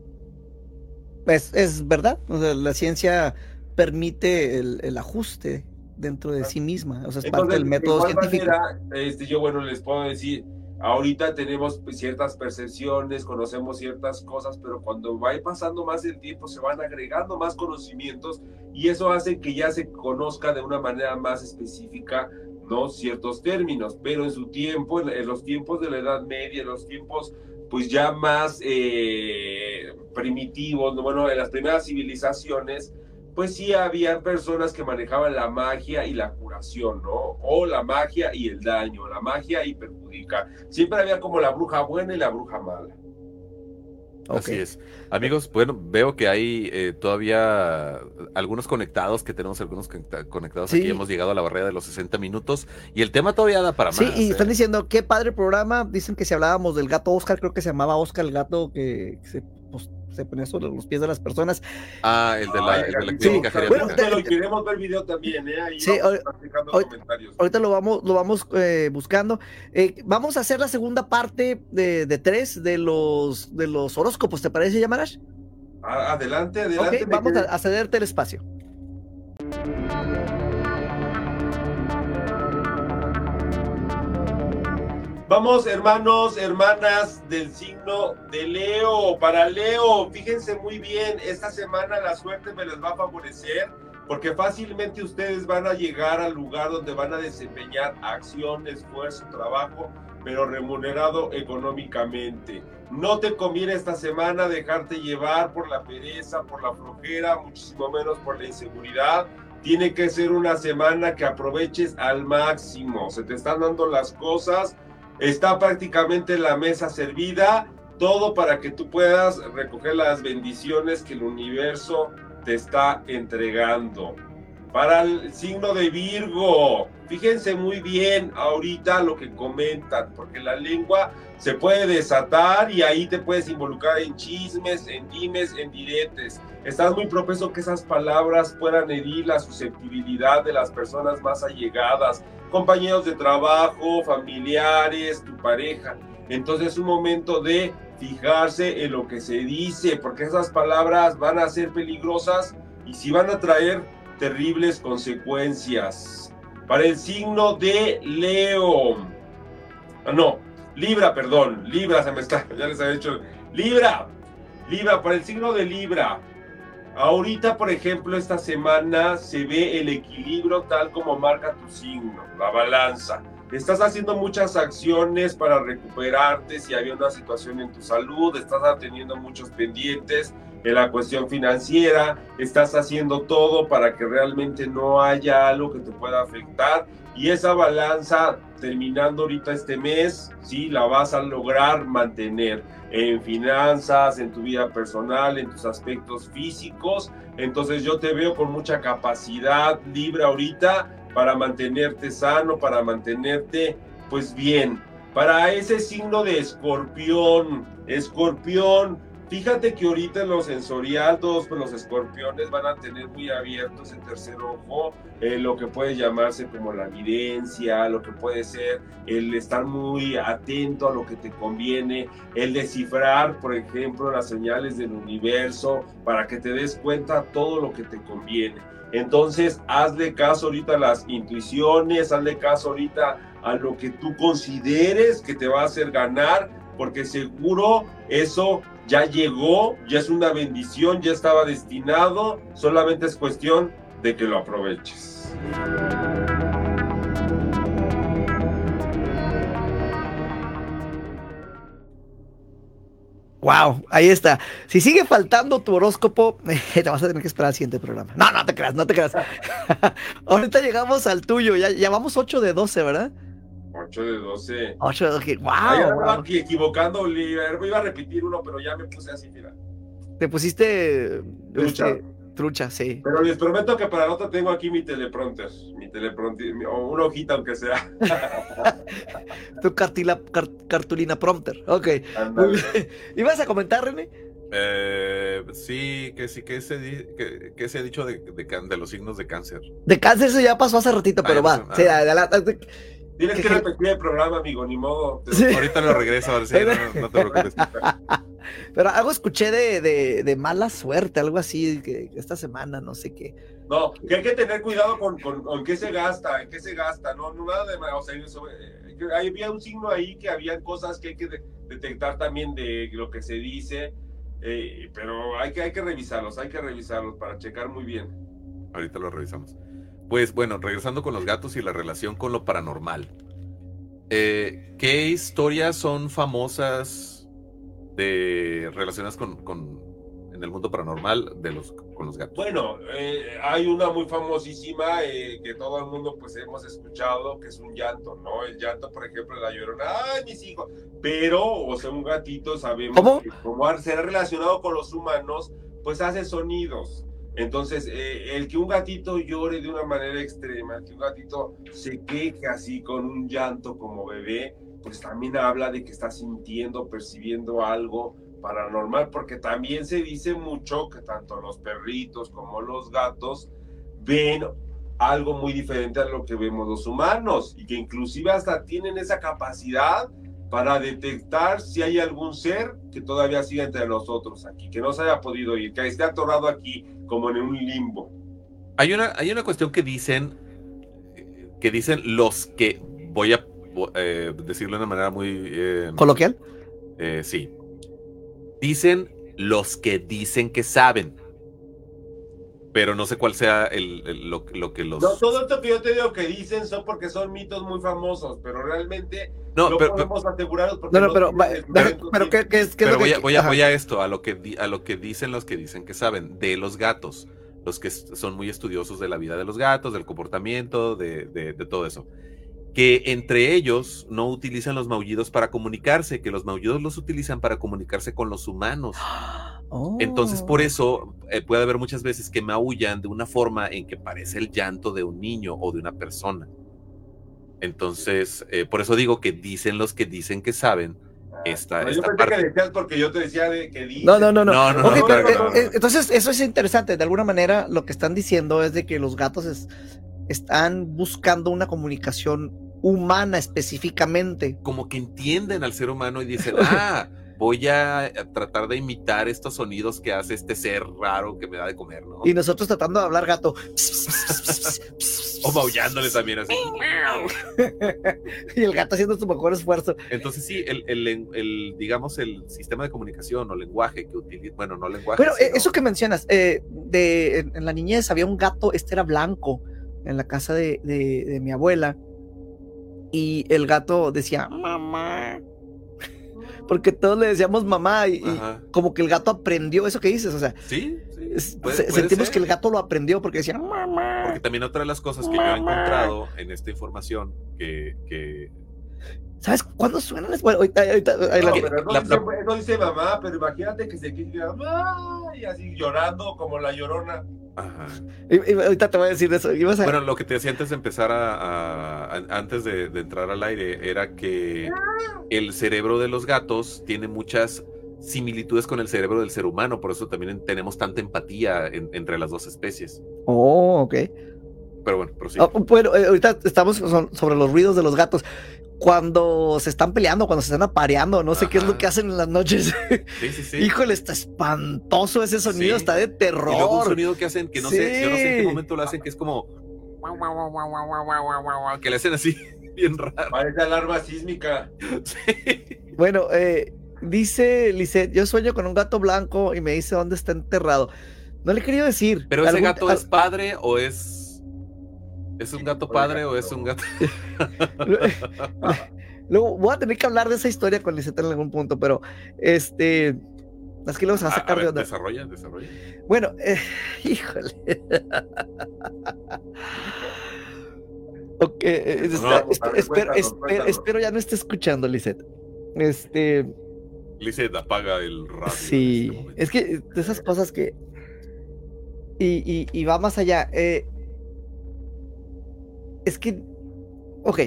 Pues es verdad, o sea, la ciencia permite el, el, ajuste dentro de sí misma, o sea, es Entonces, parte del método de científico. Manera, este, yo, bueno, les puedo decir, ahorita tenemos ciertas percepciones, conocemos ciertas cosas, pero cuando va pasando más el tiempo se van agregando más conocimientos y eso hace que ya se conozca de una manera más específica ¿no? ciertos términos, pero en su tiempo, en, los tiempos de la Edad Media, en los tiempos pues ya más eh, primitivos, ¿no? bueno, en las primeras civilizaciones, pues sí había personas que manejaban la magia y la curación, ¿no? O la magia y el daño, la magia y perjudicar. Siempre había como la bruja buena y la bruja mala. Okay. Así es. Amigos, bueno, veo que hay eh, todavía algunos conectados, que tenemos algunos conectados Sí. aquí, hemos llegado a la barrera de los 60 minutos y el tema todavía da para Sí, más. y ¿eh? están diciendo, qué padre programa. Dicen que si hablábamos del gato Oscar, creo que se llamaba Oscar el gato que se, pues, se ponía sobre los pies de las personas. Ah, el de la, Ay, el de la sí, clínica bueno, geriátrica. Pero queremos ver video también, ¿eh? Ahí Sí, vamos ahor- comentarios. Ahorita lo vamos, lo vamos eh, buscando. Eh, vamos a hacer la segunda parte de, de tres de los, de los horóscopos, ¿te parece, Yamarash? A- Adelante, adelante. vamos a cederte el espacio. Vamos, hermanos, hermanas del signo de Leo. Para Leo, fíjense muy bien, esta semana la suerte me les va a favorecer porque fácilmente ustedes van a llegar al lugar donde van a desempeñar acción, esfuerzo, trabajo, pero remunerado económicamente. No te conviene esta semana dejarte llevar por la pereza, por la flojera, muchísimo menos por la inseguridad. Tiene que ser una semana que aproveches al máximo. Se te están dando las cosas está prácticamente la mesa servida, todo para que tú puedas recoger las bendiciones que el universo te está entregando. Para el signo de Virgo, fíjense muy bien ahorita lo que comentan, porque la lengua se puede desatar y ahí te puedes involucrar en chismes, en dimes, en diretes. Estás muy propenso que esas palabras puedan herir la susceptibilidad de las personas más allegadas, compañeros de trabajo, familiares, tu pareja. Entonces es un momento de fijarse en lo que se dice, porque esas palabras van a ser peligrosas y si van a traer terribles consecuencias. Para el signo de Leo. Ah, no, Libra, perdón. Libra se me está, ya les había dicho. Libra. Libra, para el signo de Libra. Ahorita, por ejemplo, esta semana se ve el equilibrio tal como marca tu signo, la balanza. Estás haciendo muchas acciones para recuperarte si había una situación en tu salud, estás atendiendo muchos pendientes en la cuestión financiera, estás haciendo todo para que realmente no haya algo que te pueda afectar y esa balanza terminando ahorita este mes, sí, la vas a lograr mantener en finanzas, en tu vida personal, en tus aspectos físicos. Entonces yo te veo con mucha capacidad libre ahorita para mantenerte sano, para mantenerte pues bien. Para ese signo de escorpión, escorpión, Fíjate que ahorita en lo sensorial, todos pues, los escorpiones van a tener muy abierto ese tercer ojo, eh, lo que puede llamarse como la evidencia, lo que puede ser el estar muy atento a lo que te conviene, el descifrar, por ejemplo, las señales del universo para que te des cuenta todo lo que te conviene. Entonces, hazle caso ahorita a las intuiciones, hazle caso ahorita a lo que tú consideres que te va a hacer ganar, porque seguro eso ya llegó, ya es una bendición, ya estaba destinado, solamente es cuestión de que lo aproveches. Wow, ahí está. Si sigue faltando tu horóscopo, te vas a tener que esperar al siguiente programa. No, no te creas, no te creas. Ahorita llegamos al tuyo, ya, ya vamos 8 de 12, ¿verdad? 8 de 12. 8 de 12, wow. Ay, andaba aquí equivocando, Oliver. Iba a repetir uno, pero ya me puse así, mira. Te pusiste Trucha. este, trucha, sí. Pero les prometo que para la otra tengo aquí mi teleprompter. Mi teleprompter, mi- o una hojita aunque sea. Tu cartila, car- cartulina prompter. Ok. ¿Ibas a comentar, René? Eh, sí, que sí, que se, di- que, que se ha dicho de, de los signos de cáncer. De cáncer eso ya pasó hace ratito, pero Ah, va. ah. Sí, adelante. Tienes ¿Qué- que repetir el programa, amigo, ni modo. Te- Sí. Ahorita lo regreso, a ver si no, no te preocupes. Pero algo escuché de, de, de mala suerte, algo así, que esta semana, no sé qué. No, que hay que tener cuidado con, con, con qué se gasta, en qué se gasta, no, no nada de o sea, eso, eh, había un signo ahí que había cosas que hay que de- detectar también de lo que se dice, eh, pero hay que, hay que revisarlos, hay que revisarlos para checar muy bien. Ahorita lo revisamos. Pues bueno, regresando con los gatos y la relación con lo paranormal. Eh, ¿Qué historias son famosas de relacionadas con, con- en el mundo paranormal de los con los gatos? Bueno, eh, hay una muy famosísima eh, que todo el mundo pues hemos escuchado, que es un llanto, ¿no? El llanto, por ejemplo, de la llorona, ¡ay, mis hijos! Pero, o sea, un gatito sabemos ¿Cómo? que como será relacionado con los humanos, pues hace sonidos. Entonces, eh, el que un gatito llore de una manera extrema, que un gatito se queje así con un llanto como bebé, pues también habla de que está sintiendo, percibiendo algo paranormal, porque también se dice mucho que tanto los perritos como los gatos ven algo muy diferente a lo que vemos los humanos y que inclusive hasta tienen esa capacidad para detectar si hay algún ser que todavía siga entre nosotros aquí, que no se haya podido ir, que esté atorado aquí como en un limbo. Hay una, hay una cuestión que dicen, que dicen los que, voy a eh, decirlo de una manera muy... eh, ¿Coloquial? eh, sí. Dicen los que dicen que saben. Pero no sé cuál sea el, el- lo, lo que los... No, todo esto que yo te digo que dicen son porque son mitos muy famosos, pero realmente No, no pero, pero- podemos asegurarlos porque No, no, pero, descubrimientos pero ¿qué, qué es, qué pero voy, que a, voy, a, ajá. voy a esto, a lo, que, a lo que dicen los que dicen que saben, de los gatos, los que son muy estudiosos de la vida de los gatos, del comportamiento, de, de- de todo eso. Que entre ellos no utilizan los maullidos para comunicarse, que los maullidos los utilizan para comunicarse con los humanos. Oh. Entonces, por eso eh, puede haber muchas veces que maullan de una forma en que parece el llanto de un niño o de una persona. Entonces, eh, por eso digo que dicen los que dicen que saben esta, yo pensé que parte. decías porque yo te decía de que dice. No, no, no, no. No, no, Ok, no, pero, claro, no. eh, entonces, eso es interesante. De alguna manera, lo que están diciendo es de que los gatos es- están buscando una comunicación humana específicamente. como que entienden al ser humano y dicen, ah, voy a, a tratar de imitar estos sonidos que hace este ser raro que me da de comer, ¿no? Y nosotros tratando de hablar gato. O maullándole también así. y el gato haciendo su mejor esfuerzo. Entonces sí, el, el- el, digamos, el sistema de comunicación o lenguaje que utiliza, bueno, no lenguaje. Bueno, eh, sino- eso que mencionas, eh, de, en, en la niñez había un gato, este era blanco, en la casa de, de- de mi abuela. Y el gato decía, mamá. Porque todos le decíamos mamá y, como que el gato aprendió eso que dices, o sea, Sí, sí. puede- puede sentimos ser. que el gato lo aprendió porque decía, mamá. Porque también otra de las cosas que yo he encontrado en esta información que, que ¿Sabes cuándo suenan? las- Bueno, ahorita, ahorita- No, pero no, la- dice, la- no dice mamá, pero imagínate que se quede mamá y así llorando como la llorona. ajá. y- y ahorita te voy a decir eso. A- Bueno, lo que te decía antes de empezar a, a- a- antes de, de entrar al aire era que el cerebro de los gatos tiene muchas similitudes con el cerebro del ser humano, por eso también tenemos tanta empatía en- entre las dos especies. Oh, ok. Pero bueno, prosigue. Ah, bueno, eh, ahorita estamos so- sobre los ruidos de los gatos cuando se están peleando, cuando se están apareando, no sé qué es lo que hacen en las noches. Sí, sí, sí. Híjole, está espantoso ese sonido, está de terror. Y un sonido que hacen que no sé, yo no sé en qué momento lo hacen, que es como que le hacen así, bien raro. Parece alarma sísmica. Sí. Bueno, eh, dice Lisette, yo sueño con un gato blanco y me dice dónde está enterrado. No le quería decir. Pero ese gato es padre o es es un gato padre o es un gato Luego voy a tener que hablar de esa historia con Lisette en algún punto, pero este. Es que luego se va a A- a sacar de onda. desarrolla, desarrolla. Bueno, eh, híjole. ok, espero, espero- ya no esté escuchando, Lisette. Este, Lizeth apaga el radio. sí, este es que de esas cosas que. Y, y- y va más allá. eh, es que. Ok,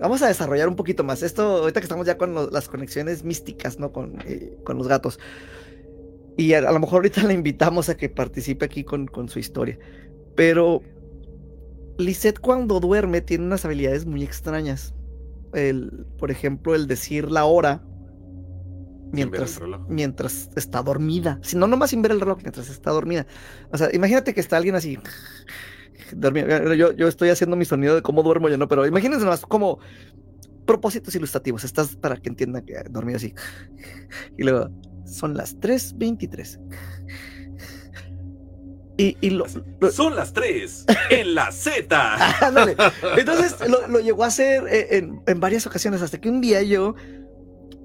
vamos a desarrollar un poquito más. Esto, ahorita que estamos ya con lo- las conexiones místicas, ¿no? Con, eh, con los gatos. Y a, a lo mejor ahorita la invitamos a que participe aquí con, con su historia. Pero Lisette cuando duerme tiene unas habilidades muy extrañas. El, por ejemplo, el decir la hora mientras, mientras está dormida. Si no, nomás sin ver el reloj, mientras está dormida. O sea, imagínate que está alguien así. Dormido. Yo, yo estoy haciendo mi sonido de cómo duermo yo, ¿no? Pero imagínense nomás como propósitos ilustrativos. Estás para que entiendan que dormido así. Y luego, son las 3.23. Y, y lo, lo- Son las tres en la Z. Ándale. Entonces lo, lo llegó a hacer eh, en, en varias ocasiones, hasta que un día yo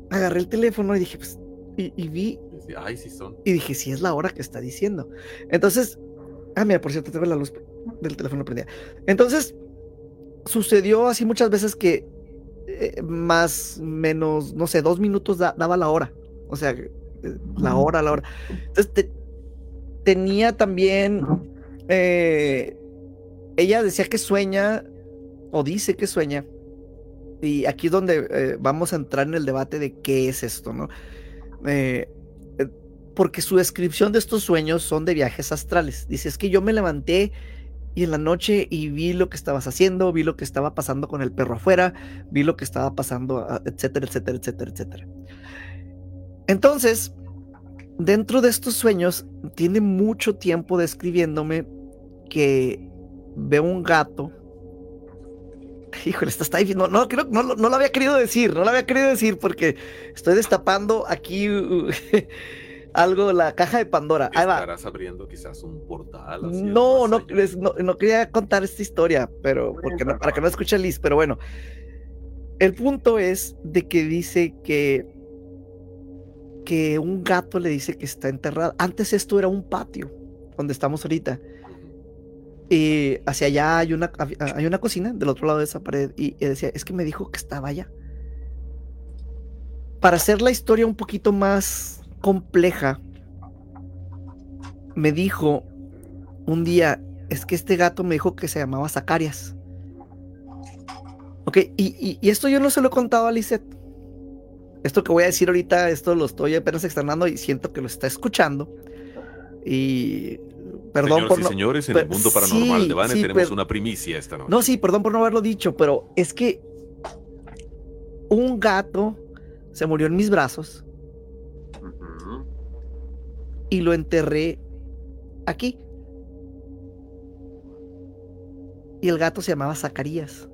agarré el teléfono y dije, pues, y, y vi, Ay, sí son. y dije, si es la hora que está diciendo. Entonces, ah, mira, por cierto, tengo la luz del teléfono prendida. Entonces, sucedió así muchas veces que eh, más, menos, no sé, dos minutos da- daba la hora. O sea, eh, la hora, la hora. Entonces, te- tenía también, eh, ella decía que sueña, o dice que sueña, y aquí es donde vamos a entrar en el debate de qué es esto, ¿no? Porque su descripción de estos sueños son de viajes astrales. Dice, es que yo me levanté y en la noche y vi lo que estabas haciendo, vi lo que estaba pasando con el perro afuera, vi lo que estaba pasando, ah, etcétera, etcétera, etcétera, etcétera. Entonces, dentro de estos sueños, tiene mucho tiempo describiéndome que veo un gato. Híjole, está difícil. No, no, no, no lo había querido decir, no lo había querido decir porque estoy destapando aquí uh, algo, la caja de Pandora. Ahí va. Estarás abriendo quizás un portal. hacia No, no, les- no, no quería contar esta historia, pero porque no- para que no escuche Liz, pero bueno. El punto es de que dice que que un gato le dice que está enterrado. Antes esto era un patio donde estamos ahorita. Y hacia allá hay una, hab- hay una cocina del otro lado de esa pared. Y, y decía, es que me dijo que estaba allá. Para hacer la historia un poquito más compleja, me dijo un día, es que este gato me dijo que se llamaba Zacarias. Ok, y, y- y esto yo no se lo he contado a Lisette. Esto que voy a decir ahorita, esto lo estoy apenas externando y siento que lo está escuchando. Y perdón Señoras por y no... señores, en el mundo paranormal sí, de Vane sí, tenemos una primicia esta noche. No, sí, perdón por no haberlo dicho, pero es que un gato se murió en mis brazos. Y lo enterré aquí. Y el gato se llamaba Zacarías.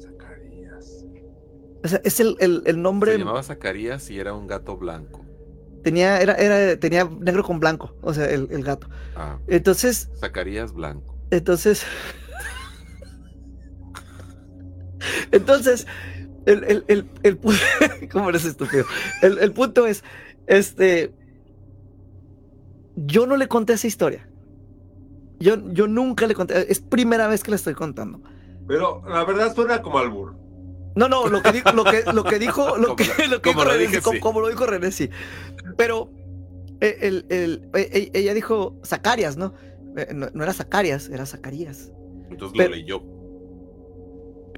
Zacarías. O sea, es el, el- el nombre. Se llamaba Zacarías y era un gato blanco. Tenía, era, era, tenía negro con blanco, o sea, el, el gato. Ah, Entonces, Zacarías blanco. entonces. entonces, el, el, el, el ¿Cómo eres estúpido? El, el punto es, este. Yo no le conté esa historia. Yo, yo nunca le conté. Es primera vez que la estoy contando. Pero la verdad suena como albur. No, no, lo que dijo, lo que, lo que dijo, lo Como que, lo- que dijo lo René, dije, como, sí. como lo dijo René, sí. Pero eh, el, el- e- e- ella dijo Zacarias, ¿no? Eh, No, no era Zacarias, era Zacarías. Entonces Pero- lo leyó.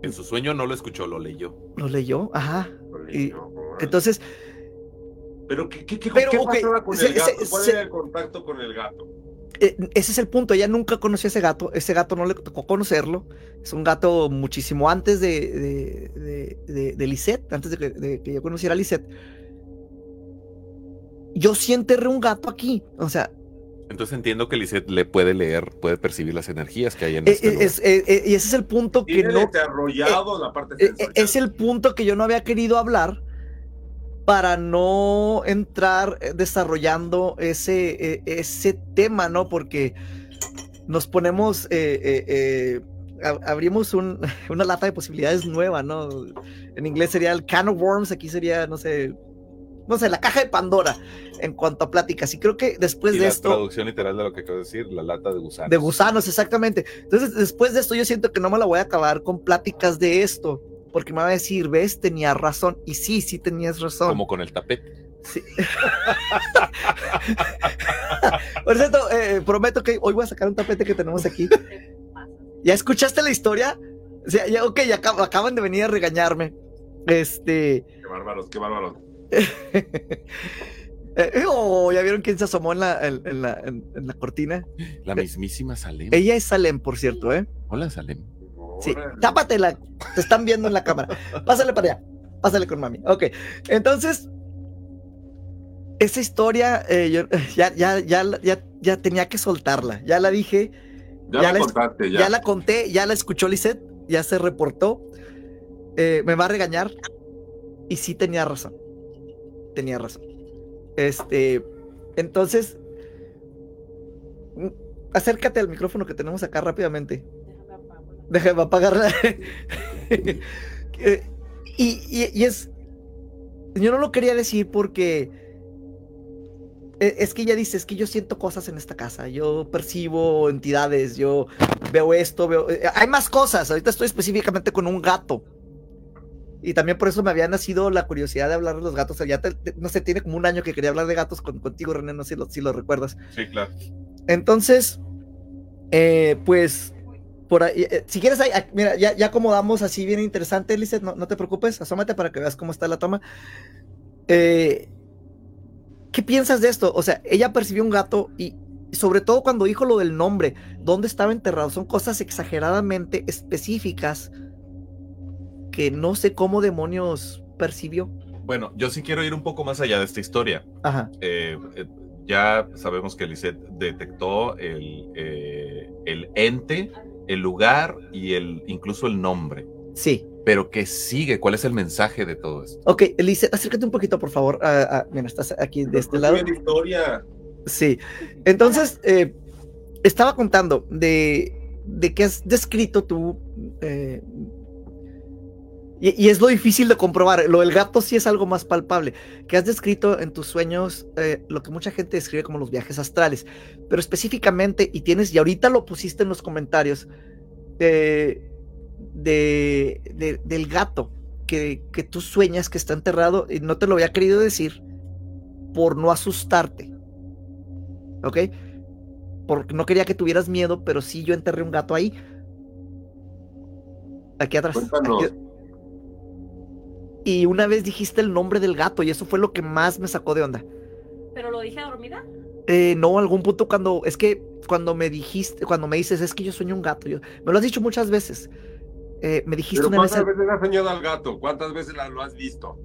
En su sueño no lo escuchó, lo leyó. Lo leyó, ajá. Y-. Entonces, Pero ¿qué, qué, qué, Pero, qué ok, pasaba con se- el gato? se- ¿Cuál se- era el contacto con el gato? Eh, ese es el punto, ella nunca conoció a ese gato, ese gato no le tocó conocerlo, es un gato muchísimo antes de, de, de, de- de Lisette, antes de que, de que yo conociera a Lisette. Yo sí enterré un gato aquí, o sea, Entonces entiendo que Lisette le puede leer, puede percibir las energías que hay en eh, este eh, lugar. es- eh, eh, y ese es el punto que no... desarrollado la parte eh, eh, es el punto que yo no había querido hablar para no entrar eh, desarrollando ese, eh, ese tema, ¿no? Porque nos ponemos, eh, eh, eh, ab- abrimos un- una lata de posibilidades nueva, ¿no? En inglés sería el can of worms, aquí sería, no sé, no sé, la caja de Pandora en cuanto a pláticas. Y creo que después y de la esto... traducción literal de lo que acabo de decir, la lata de gusanos. De gusanos, exactamente. Entonces, después de esto, yo siento que no me la voy a acabar con pláticas de esto, porque me va a decir, ves, tenía razón. Y sí, sí tenías razón. Como con el tapete. Sí. Por cierto, eh, prometo que hoy voy a sacar un tapete que tenemos aquí. ¿Ya escuchaste la historia? O sea, ya, ok, ya acab- acaban de venir a regañarme. Este. Qué bárbaros, qué bárbaros. eh, oh, ya vieron quién se asomó en la, en, en la, en- en la cortina. La mismísima Salem. Ella es Salem, por cierto, ¿eh? Hola, Salem. Sí, tápatela. Te están viendo en la cámara. Pásale para allá. Pásale con mami. Ok. Entonces, esa historia, eh, yo, ya, ya, ya, ya, ya tenía que soltarla. Ya la dije, Ya, ya la contaste, ya. ya. la conté, ya la escuchó Lisette, ya se reportó. Eh, me va a regañar. Y sí tenía razón. Tenía razón. Este, entonces, mm, acércate al micrófono que tenemos acá rápidamente. Déjame apagarla. Y, y- y es. Yo no lo quería decir porque. eh, Es que ella dice, es que yo siento cosas en esta casa, yo percibo entidades, yo veo esto, veo... eh, Hay más cosas, ahorita estoy específicamente con un gato. Y también por eso me había nacido la curiosidad de hablar de los gatos. O sea, ya te- te- no sé, tiene como un año que quería hablar de gatos con- contigo, René, no sé si lo, si lo recuerdas. Sí, claro. Entonces, eh, pues, por ahí, eh, si quieres, ahí, ah, mira, ya, ya acomodamos así bien interesante, Lizeth, no, no te preocupes, asómate para que veas cómo está la toma. Eh, ¿Qué piensas de esto? O sea, ella percibió un gato y sobre todo cuando dijo lo del nombre, dónde estaba enterrado, son cosas exageradamente específicas que no sé cómo demonios percibió. Bueno, yo sí quiero ir un poco más allá de esta historia. Ajá, Eh, eh, ya sabemos que Lisette detectó el, eh, el ente, el lugar y el, incluso el nombre. sí. Pero ¿qué sigue? ¿Cuál es el mensaje de todo esto? Ok, Lizeth, acércate un poquito, por favor. Ah, ah, mira, estás aquí de este lado. la historia. Sí. Entonces, eh, estaba contando de, de que has descrito tú. eh, y, y es lo difícil de comprobar. Lo del gato sí es algo más palpable. Que has descrito en tus sueños eh, lo que mucha gente describe como los viajes astrales. Pero específicamente, y tienes, y ahorita lo pusiste en los comentarios, de, de- del gato que, que tú sueñas que está enterrado. Y no te lo había querido decir por no asustarte. ¿ok? Porque no quería que tuvieras miedo, pero sí yo enterré un gato ahí. Aquí atrás. Cuéntanos. aquí- Y una vez dijiste el nombre del gato y eso fue lo que más me sacó de onda. ¿Pero lo dije dormida? Eh, no, algún punto cuando, es que cuando me dijiste, cuando me dices, es que yo sueño un gato, yo, me lo has dicho muchas veces. Eh, me dijiste Pero una vez ¿cuántas en, veces has soñado al gato? ¿Cuántas veces la- lo has visto?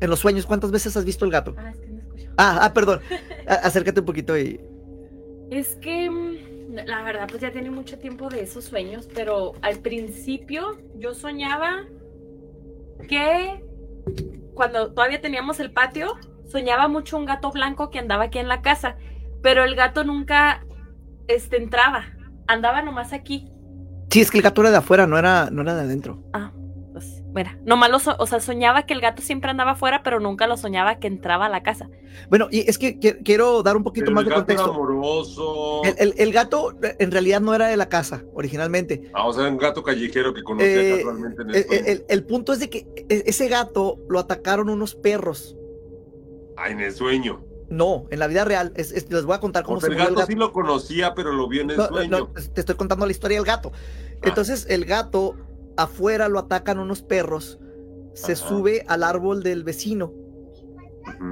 en los sueños, ¿cuántas veces has visto el gato? Ah, es que no escucho. Ah, ah, perdón. Acércate un poquito y... Es que mm, la verdad, pues ya tiene mucho tiempo de esos sueños, pero al principio yo soñaba que cuando todavía teníamos el patio, soñaba mucho un gato blanco que andaba aquí en la casa, pero el gato nunca este, entraba, andaba nomás aquí. Sí, es que el gato era de afuera, no era, no era de adentro. Ah, mira, nomás lo, so- o sea, soñaba que el gato siempre andaba afuera, pero nunca lo soñaba que entraba a la casa. Bueno, y es que qui- quiero dar un poquito más el de gato era contexto. amoroso. El, el- el gato eh, en realidad no era de la casa originalmente. Ah, o sea, un gato callejero que conocía Eh, casualmente en el El, sueño. el- el punto es de que e- ese gato lo atacaron unos perros. Ah, en el sueño. No, en la vida real. Es- es- les voy a contar cómo O sea, se el murió gato, el gato. sí lo conocía, pero lo vio en el No, sueño. no, te estoy contando la historia del gato. Entonces el gato afuera lo atacan unos perros, se Ajá. sube al árbol del vecino.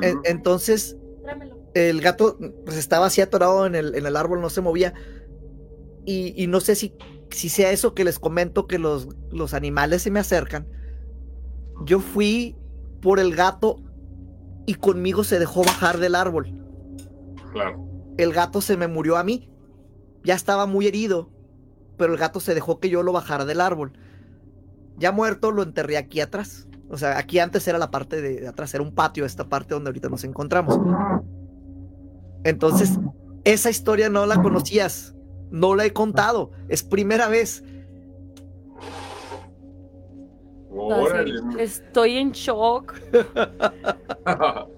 En- entonces, Tráemelo. el gato pues, estaba así atorado en el, en el árbol, no se movía. Y, y no sé si, si sea eso que les comento, que los, los animales se me acercan. Yo fui por el gato y conmigo se dejó bajar del árbol. Claro. El gato se me murió a mí. Ya estaba muy herido, pero el gato se dejó que yo lo bajara del árbol. Ya muerto, lo enterré aquí atrás. O sea, aquí antes era la parte de, de atrás, era un patio, esta parte donde ahorita nos encontramos. Entonces, esa historia no la conocías, no la he contado, es primera vez. Órale. Estoy en shock.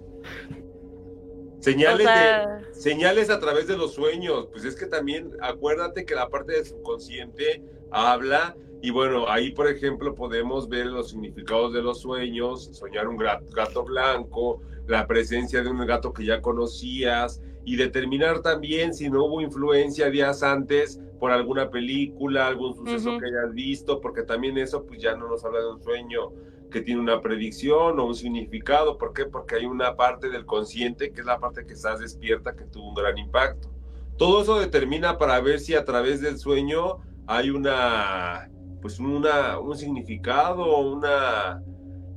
Señales O sea- de señales a través de los sueños. Pues es que también acuérdate que la parte del subconsciente habla y bueno, ahí por ejemplo podemos ver los significados de los sueños, soñar un gato blanco, la presencia de un gato que ya conocías y determinar también si no hubo influencia días antes por alguna película, algún suceso Ujú. que hayas visto, porque también eso pues ya no nos habla de un sueño que tiene una predicción o un significado. ¿Por qué? Porque hay una parte del consciente que es la parte que estás despierta que tuvo un gran impacto. Todo eso determina para ver si a través del sueño hay una, pues una, un significado, una,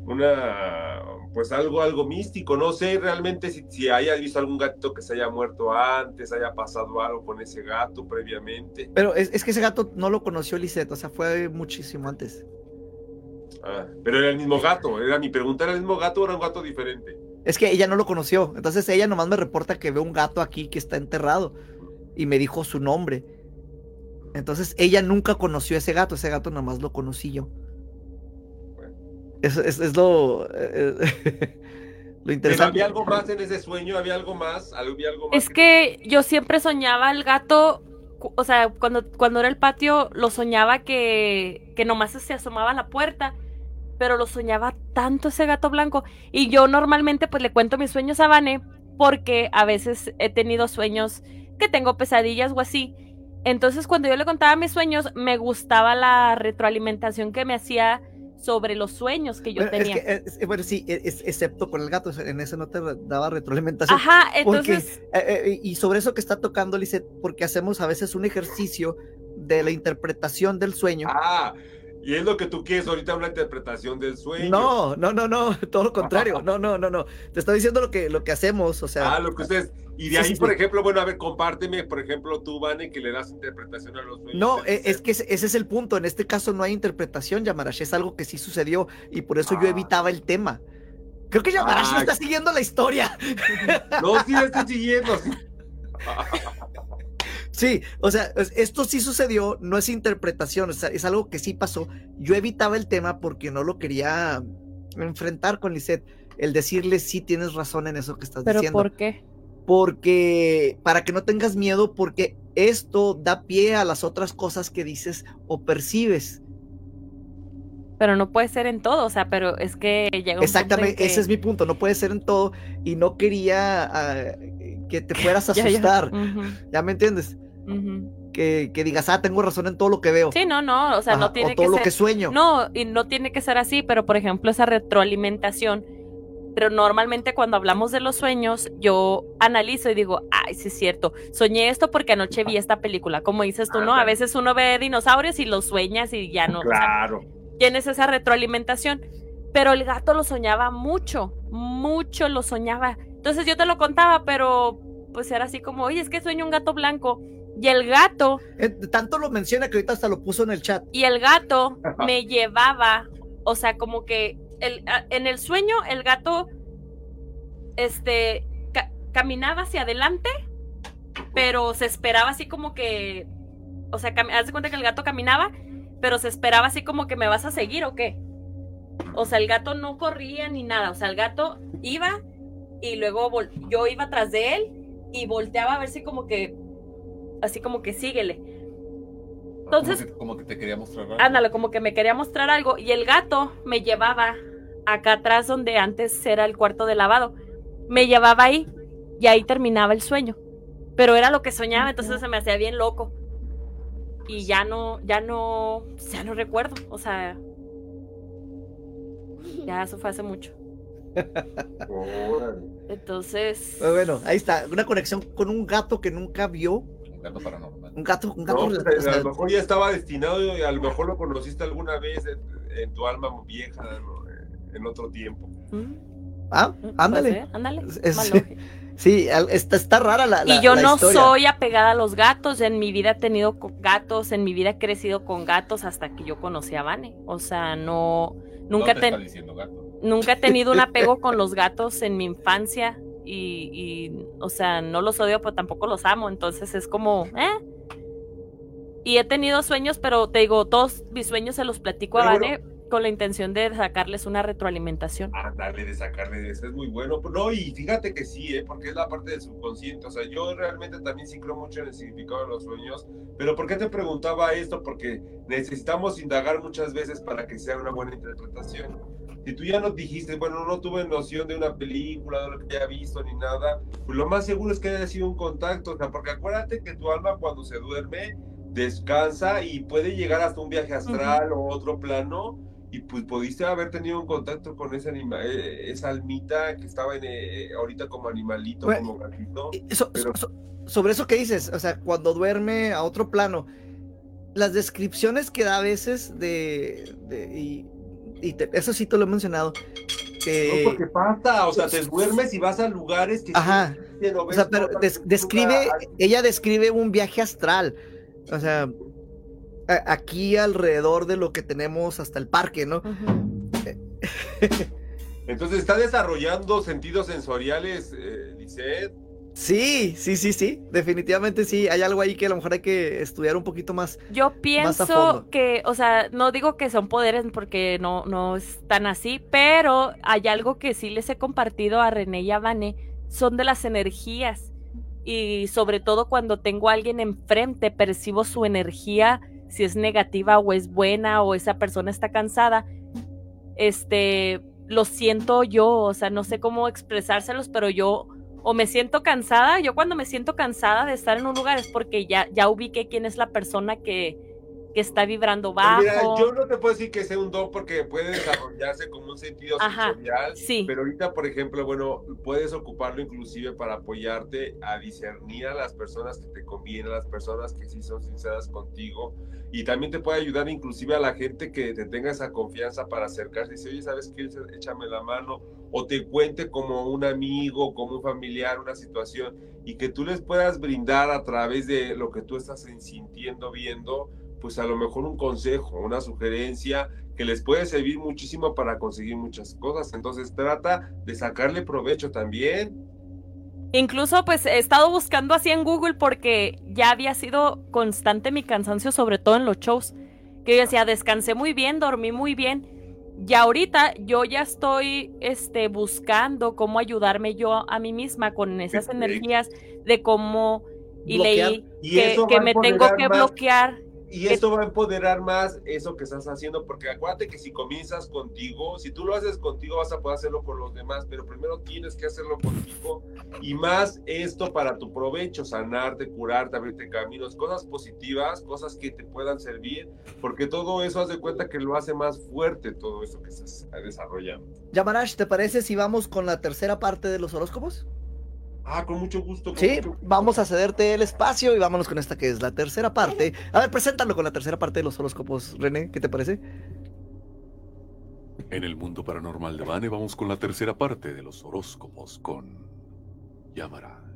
una, pues algo, algo místico. No sé realmente si, si hayas visto algún gato que se haya muerto antes, haya pasado algo con ese gato previamente. Pero es, es que ese gato no lo conoció Lisette, o sea, fue muchísimo antes. Ah, pero era el mismo gato. Era mi pregunta, ¿era el mismo gato o era un gato diferente? Es que ella no lo conoció, entonces ella nomás me reporta que ve un gato aquí que está enterrado y me dijo su nombre. Entonces ella nunca conoció a ese gato, ese gato nomás lo conocí yo. Bueno. Eso es, es lo, eh, lo Pero interesante. ¿Había algo más en ese sueño? ¿Había algo más? ¿Había algo más Es que yo siempre soñaba al gato, o sea, cuando, cuando era el patio, lo soñaba que, que nomás se asomaba a la puerta, pero lo soñaba tanto ese gato blanco. Y yo normalmente pues le cuento mis sueños a Vane porque a veces he tenido sueños que tengo pesadillas o así. Entonces cuando yo le contaba mis sueños, me gustaba la retroalimentación que me hacía sobre los sueños que yo Bueno, es tenía. que, es- bueno, sí, es- es- excepto con el gato, en ese no te daba retroalimentación. Ajá, porque- entonces... Eh, eh, y sobre eso que está tocando, Lisette, porque hacemos a veces un ejercicio de la interpretación del sueño. Ah, y es lo que tú quieres ahorita, una interpretación del sueño. No, no, no, no, todo lo contrario. No, no, no, no. Te estoy diciendo lo que, lo que hacemos, o sea. Ah, lo que ustedes. Y de ahí, sí, por sí. ejemplo, bueno, a ver, compárteme, por ejemplo, tú, Vane, que le das interpretación a los sueños. No, es que ese, ese es el punto. En este caso no hay interpretación, Yamarash. Es algo que sí sucedió y por eso yo Ah. evitaba el tema. Creo que Yamarash no Ah. está siguiendo la historia. No, sí, la estoy siguiendo. Sí. O sea, es- esto sí sucedió, no es interpretación, o sea, es algo que sí pasó. Yo evitaba el tema porque no lo quería enfrentar con Lisette. El decirle sí tienes razón en eso que estás ¿Pero diciendo. por qué? porque para que no tengas miedo, porque esto da pie a las otras cosas que dices o percibes. Pero no puede ser en todo, o sea, pero es que llega un punto en Exactamente, que- ese es mi punto, no puede ser en todo y no quería ah, que te fueras a Ya, ya. asustar, ¿ya me entiendes? Que, que digas, ah, tengo razón en todo lo que veo. Sí, no, no, o sea, Ajá, no tiene o todo que lo ser. que sueño. No, y no tiene que ser así, pero por ejemplo, esa retroalimentación. Pero normalmente cuando hablamos de los sueños, yo analizo y digo, ay, sí es cierto, soñé esto porque anoche vi esta película. Como dices tú, ¿no? A veces uno ve dinosaurios y los sueñas y ya no. o sea, Claro. Tienes esa retroalimentación. Pero el gato lo soñaba mucho, mucho lo soñaba. Entonces yo te lo contaba, pero pues era así como, oye, es que sueño un gato blanco. Y el gato, Eh, tanto lo menciona que ahorita hasta lo puso en el chat. y el gato me llevaba, o sea, como que el, en el sueño el gato, este, ca- caminaba hacia adelante, pero se esperaba así como que, o sea, haz de cuenta que el gato caminaba, pero se esperaba así como que me vas a seguir o qué. O sea, el gato no corría ni nada, o sea, el gato iba y luego vol- yo iba atrás de él y volteaba a ver si como que, así como que síguele. Entonces- Como que, como que te quería mostrar algo. Ándale, como que me quería mostrar algo y el gato me llevaba acá atrás donde antes era el cuarto de lavado. Me llevaba ahí y ahí terminaba el sueño. Pero era lo que soñaba, entonces se me hacía bien loco. Y ya no, ya no, ya no recuerdo, o sea, ya eso fue hace mucho. Entonces, Pero bueno, ahí está, una conexión con un gato que nunca vio, Un gato paranormal. un gato, un gato. No, pues, a lo mejor ya estaba destinado y a lo mejor lo conociste alguna vez en, en tu alma vieja, ¿no? en otro tiempo. ¿mm? ah, Puede ándale. ser, ándale. Es-. Sí, al- está, está rara la, la y yo la no historia. soy apegada a los gatos. En mi vida he tenido gatos, en mi vida he crecido con gatos hasta que yo conocí a Vane. O sea, no, nunca, No te te- está diciendo gato. nunca he tenido un apego con los gatos en mi infancia. Y, y, o sea, no los odio, pero tampoco los amo. Entonces es como, ¿eh? Y he tenido sueños, pero te digo, todos mis sueños se los platico a Vane con la intención de sacarles una retroalimentación. Ándale, de sacarle de eso es muy bueno. No, y fíjate que sí, ¿eh? porque es la parte del subconsciente. O sea, yo realmente también sí creo mucho en el significado de los sueños. Pero ¿por qué te preguntaba esto? Porque necesitamos indagar muchas veces para que sea una buena interpretación. Si tú ya nos dijiste, bueno, no tuve noción de una película, de lo que haya visto ni nada, pues lo más seguro es que haya sido un contacto. O sea, porque acuérdate que tu alma cuando se duerme descansa y puede llegar hasta un viaje astral o otro plano y pues pudiste haber tenido un contacto con esa anima eh, esa almita que estaba en, eh, ahorita como animalito, Bueno, como gatito. Y so- Pero- so- sobre eso que dices, o sea, cuando duerme a otro plano, las descripciones que da a veces de, de- y, y te- eso sí te lo he mencionado, que, No, porque pasa, o sea, te duermes y vas a lugares que Ajá. sí o sea, pero des- describe, ella describe un viaje astral, o sea, aquí alrededor de lo que tenemos hasta el parque, ¿no? Ujú. Entonces está desarrollando sentidos sensoriales, eh, Lisette. Sí, sí, sí, sí, definitivamente sí, hay algo ahí que a lo mejor hay que estudiar un poquito más. Yo Más a pienso fondo. que, o sea, no digo que son poderes porque no, no es tan así, pero hay algo que sí les he compartido a René y a Vane, son de las energías. Y sobre todo cuando tengo a alguien enfrente, percibo su energía, si es negativa o es buena o esa persona está cansada. Este, lo siento yo, o sea, no sé cómo expresárselos, pero yo o me siento cansada, yo cuando me siento cansada de estar en un lugar es porque ya, ya ubiqué quién es la persona que, que está vibrando Pues bajo. Mira, yo no te puedo decir que sea un don porque puede desarrollarse como un sentido Ajá, sensorial. sí. Pero ahorita, por ejemplo, bueno, puedes ocuparlo inclusive para apoyarte a discernir a las personas que te convienen, a las personas que sí son sinceras contigo. Y también te puede ayudar inclusive a la gente que te tenga esa confianza para acercarse y decir, oye, ¿sabes qué? Échame la mano. O te cuente como un amigo, como un familiar, una situación. Y que tú les puedas brindar a través de lo que tú estás sintiendo, viendo, pues a lo mejor un consejo, una sugerencia que les puede servir muchísimo para conseguir muchas cosas. Entonces trata de sacarle provecho también. Incluso pues he estado buscando así en Google porque ya había sido constante mi cansancio, sobre todo en los shows. Que yo decía, descansé muy bien, dormí muy bien. Y ahorita yo ya estoy este, buscando cómo ayudarme yo a mí misma con esas energías de cómo... Y Bloquear. leí Y que, me tengo que más. bloquear. Y esto va a empoderar más eso que estás haciendo, porque acuérdate que si comienzas contigo, si tú lo haces contigo, vas a poder hacerlo con los demás, pero primero tienes que hacerlo contigo y más esto para tu provecho, sanarte, curarte, abrirte caminos, cosas positivas, cosas que te puedan servir, porque todo eso haz de cuenta que lo hace más fuerte todo eso que estás desarrollando. Yamarash, ¿te parece si vamos con la tercera parte de los horóscopos? Ah, con mucho gusto. con Sí, mucho gusto. vamos a cederte el espacio y vámonos con esta que es la tercera parte. A ver, preséntalo con la tercera parte de los horóscopos, René, ¿qué te parece? En el mundo paranormal de Vane vamos con la tercera parte de los horóscopos con Yamarash.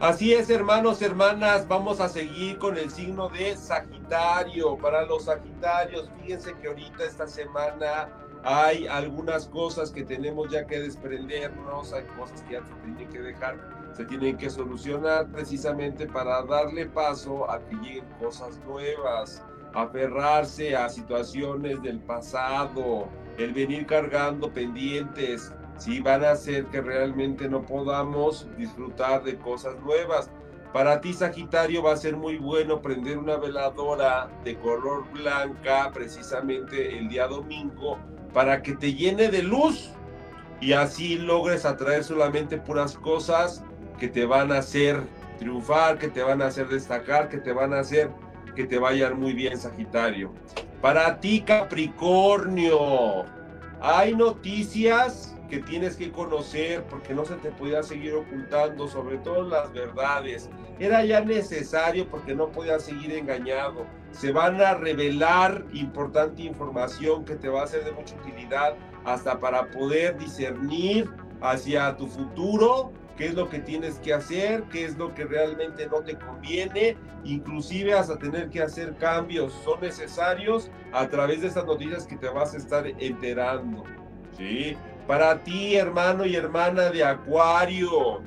Así es, hermanos, hermanas, vamos a seguir con el signo de Sagitario. Para los Sagitarios, fíjense que ahorita esta semana hay algunas cosas que tenemos ya que desprendernos, hay cosas que ya se tienen que dejar, se tienen que solucionar precisamente para darle paso a que lleguen cosas nuevas, aferrarse a situaciones del pasado, el venir cargando pendientes, sí van a hacer que realmente no podamos disfrutar de cosas nuevas. Para ti, Sagitario, va a ser muy bueno prender una veladora de color blanca precisamente el día domingo para que te llene de luz y así logres atraer solamente puras cosas que te van a hacer triunfar, que te van a hacer destacar, que te van a hacer que te vayan muy bien, Sagitario. Para ti, Capricornio, hay noticias que tienes que conocer porque no se te podía seguir ocultando, sobre todo las verdades. Era ya necesario porque no podía seguir engañado. Se van a revelar importante información que te va a ser de mucha utilidad hasta para poder discernir hacia tu futuro qué es lo que tienes que hacer, qué es lo que realmente no te conviene, inclusive hasta tener que hacer cambios son necesarios a través de estas noticias que te vas a estar enterando. ¿sí? Para ti, hermano y hermana de Acuario,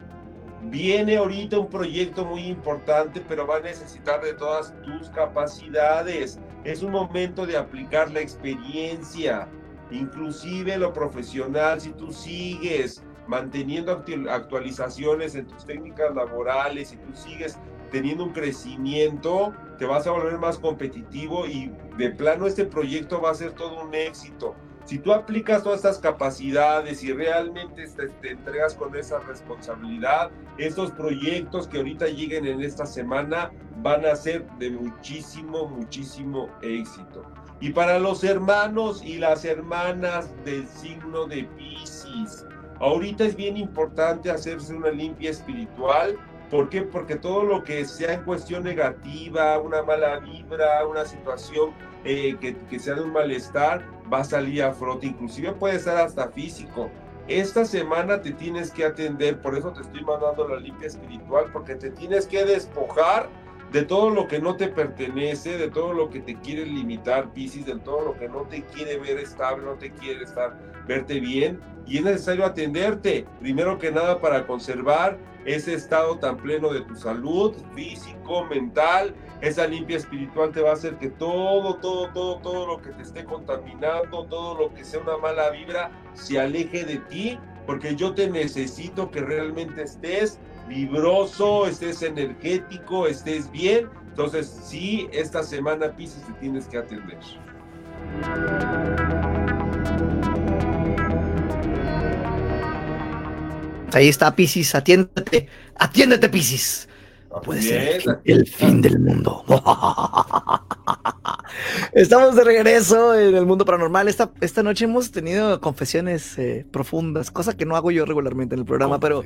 viene ahorita un proyecto muy importante, pero va a necesitar de todas tus capacidades. Es un momento de aplicar la experiencia, inclusive lo profesional, si tú sigues manteniendo actualizaciones en tus técnicas laborales, y tú sigues teniendo un crecimiento, te vas a volver más competitivo y de plano este proyecto va a ser todo un éxito. Si tú aplicas todas estas capacidades y realmente te, entregas con esa responsabilidad, estos proyectos que ahorita lleguen en esta semana van a ser de muchísimo, muchísimo éxito. Y para los hermanos y las hermanas del signo de Pisces, Ahorita es bien importante hacerse una limpia espiritual. ¿Por qué? Porque todo lo que sea en cuestión negativa, una mala vibra, una situación eh, que, que sea de un malestar, va a salir a frote. Inclusive puede ser hasta físico. Esta semana te tienes que atender, por eso te estoy mandando la limpia espiritual, porque te tienes que despojar de todo lo que no te pertenece, de todo lo que te quiere limitar, Piscis, de todo lo que no te quiere ver estable, no te quiere estar, verte bien, y es necesario atenderte, primero que nada para conservar ese estado tan pleno de tu salud, físico, mental, esa limpia espiritual te va a hacer que todo, todo, todo, todo lo que te esté contaminando, todo lo que sea una mala vibra, se aleje de ti, porque yo te necesito que realmente estés vibroso, estés energético, estés bien. Entonces, sí, esta semana Pisces te tienes que atender. Ahí está Pisces, atiéndete, atiéndete Pisces. Puede ser el fin, del mundo. Estamos de regreso en el mundo paranormal. Esta, esta noche hemos tenido confesiones eh, profundas, cosa que no hago yo regularmente en el programa, pero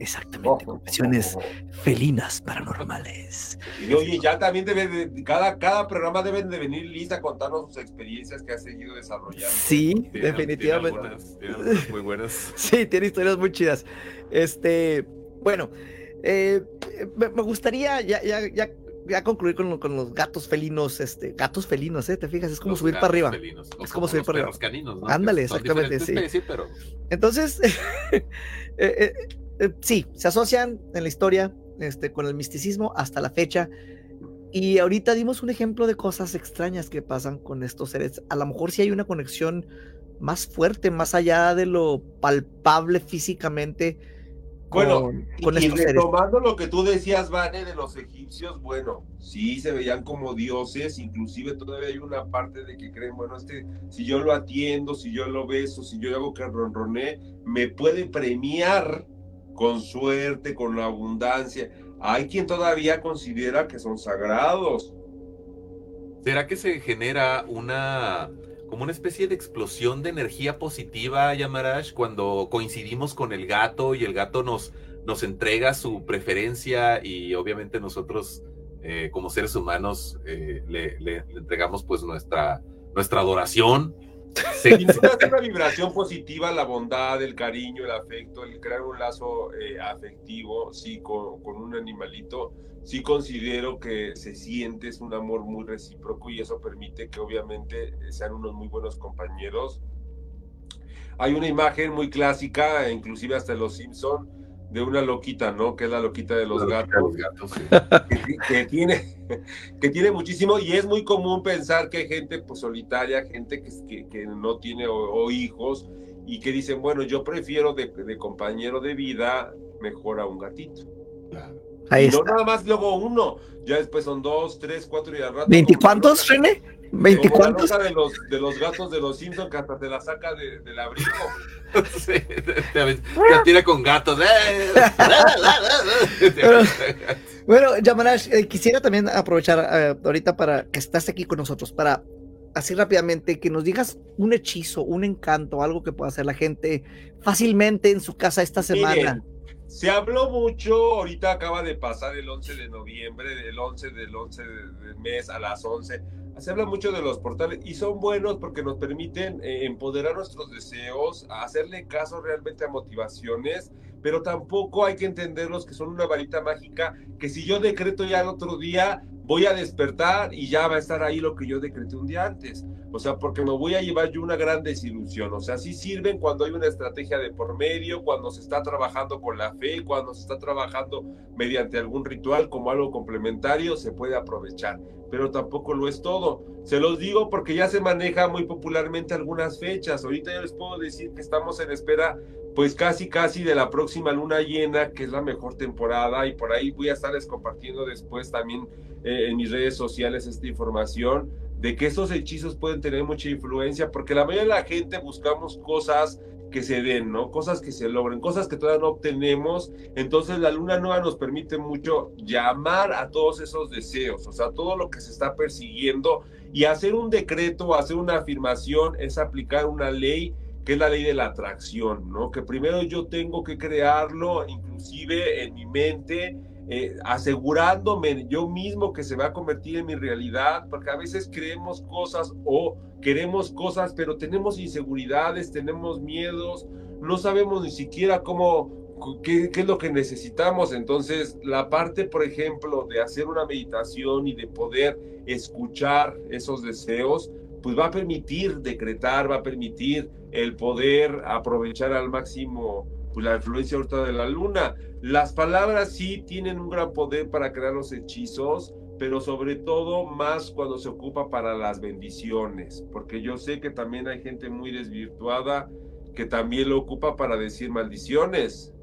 Exactamente, oh, confesiones oh, oh, felinas paranormales. Y oye, ya también debe de, cada, cada programa deben de venir Lisa a contarnos sus experiencias que ha seguido desarrollando. Sí, definitivamente. muy buenas. sí, tiene historias muy chidas. Este, bueno, eh, me, gustaría ya, ya, ya, ya concluir con, con, los gatos felinos, este, gatos felinos, ¿eh? ¿Te fijas? Es como subir para arriba. es como, subir para arriba. Caninos, ¿no? Ándale, exactamente, sí. pero... Entonces, eh, eh, eh, sí, se asocian en la historia este, con el misticismo hasta la fecha. Y ahorita dimos un ejemplo de cosas extrañas que pasan con estos seres. A lo mejor sí hay una conexión más fuerte, más allá de lo palpable físicamente. Bueno, con y, retomando lo que tú decías, Vane, de los egipcios, bueno, sí se veían como dioses, inclusive todavía hay una parte de que creen, bueno, este, si yo lo atiendo, si yo lo beso, si yo hago que ronroné, me puede premiar con suerte, con la abundancia. Hay quien todavía considera que son sagrados. ¿Será que se genera una como una especie de explosión de energía positiva, Yamarash, cuando coincidimos con el gato y el gato nos, nos entrega su preferencia y obviamente nosotros eh, como seres humanos eh, le, le, entregamos pues nuestra, nuestra adoración Sí. una vibración positiva, la bondad, el cariño, el afecto, el crear un lazo eh, afectivo, sí, con, con, un animalito, sí considero que se siente, es un amor muy recíproco y eso permite que obviamente sean unos muy buenos compañeros. Hay una imagen muy clásica, inclusive hasta los Simpson, de una loquita, ¿no? Que es la loquita de los gatos, que, tiene, que tiene muchísimo y es muy común pensar que hay gente pues, solitaria, gente que, que no tiene o, hijos y que dicen, bueno, yo prefiero de, compañero de vida mejor a un gatito. Ahí y no nada más luego uno, ya después son dos, tres, cuatro y al rato. ¿Veinticuántos, René? Como la 24. nota de los, de los gatos de los Simpsons que hasta te la saca de- del abrigo. Sí, te, te, te tira con gatos. ¡Eh! Pero- Bueno, Yamarash, eh, quisiera también aprovechar eh, ahorita para que estás aquí con nosotros, para así rápidamente que nos digas un hechizo, un encanto, algo que pueda hacer la gente fácilmente en su casa esta semana. Miren, se habló mucho, ahorita acaba de pasar el 11 de noviembre, el 11 del 11 de- del mes a las 11. Se habla mucho de los portales y son buenos porque nos permiten eh, empoderar nuestros deseos, hacerle caso realmente a motivaciones, pero tampoco hay que entenderlos que son una varita mágica que si yo decreto ya el otro día, voy a despertar y ya va a estar ahí lo que yo decreté un día antes. O sea, porque me voy a llevar yo una gran desilusión. O sea, sí sirven cuando hay una estrategia de por medio, cuando se está trabajando con la fe, cuando se está trabajando mediante algún ritual como algo complementario, se puede aprovechar. Pero tampoco lo es todo. Se los digo porque ya se maneja muy popularmente algunas fechas. Ahorita ya les puedo decir que estamos en espera pues casi casi de la próxima luna llena, que es la mejor temporada, y por ahí voy a estarles compartiendo después también eh, en mis redes sociales esta información de que esos hechizos pueden tener mucha influencia, porque la mayoría de la gente buscamos cosas que se den, ¿no? Cosas que se logren, cosas que todavía no obtenemos. Entonces la luna nueva nos permite mucho llamar a todos esos deseos, o sea, todo lo que se está persiguiendo y hacer un decreto, hacer una afirmación es aplicar una ley que es la ley de la atracción, ¿no? Que primero yo tengo que crearlo, inclusive en mi mente, eh, asegurándome yo mismo que se va a convertir en mi realidad, porque a veces creemos cosas o queremos cosas, pero tenemos inseguridades, tenemos miedos, no sabemos ni siquiera cómo, qué, qué es lo que necesitamos. Entonces, la parte, por ejemplo, de hacer una meditación y de poder escuchar esos deseos, pues va a permitir decretar, va a permitir el poder aprovechar al máximo la influencia ahorita de la luna. Las palabras sí tienen un gran poder para crear los hechizos, pero sobre todo más cuando se ocupa para las bendiciones, porque yo sé que también hay gente muy desvirtuada que también lo ocupa para decir maldiciones.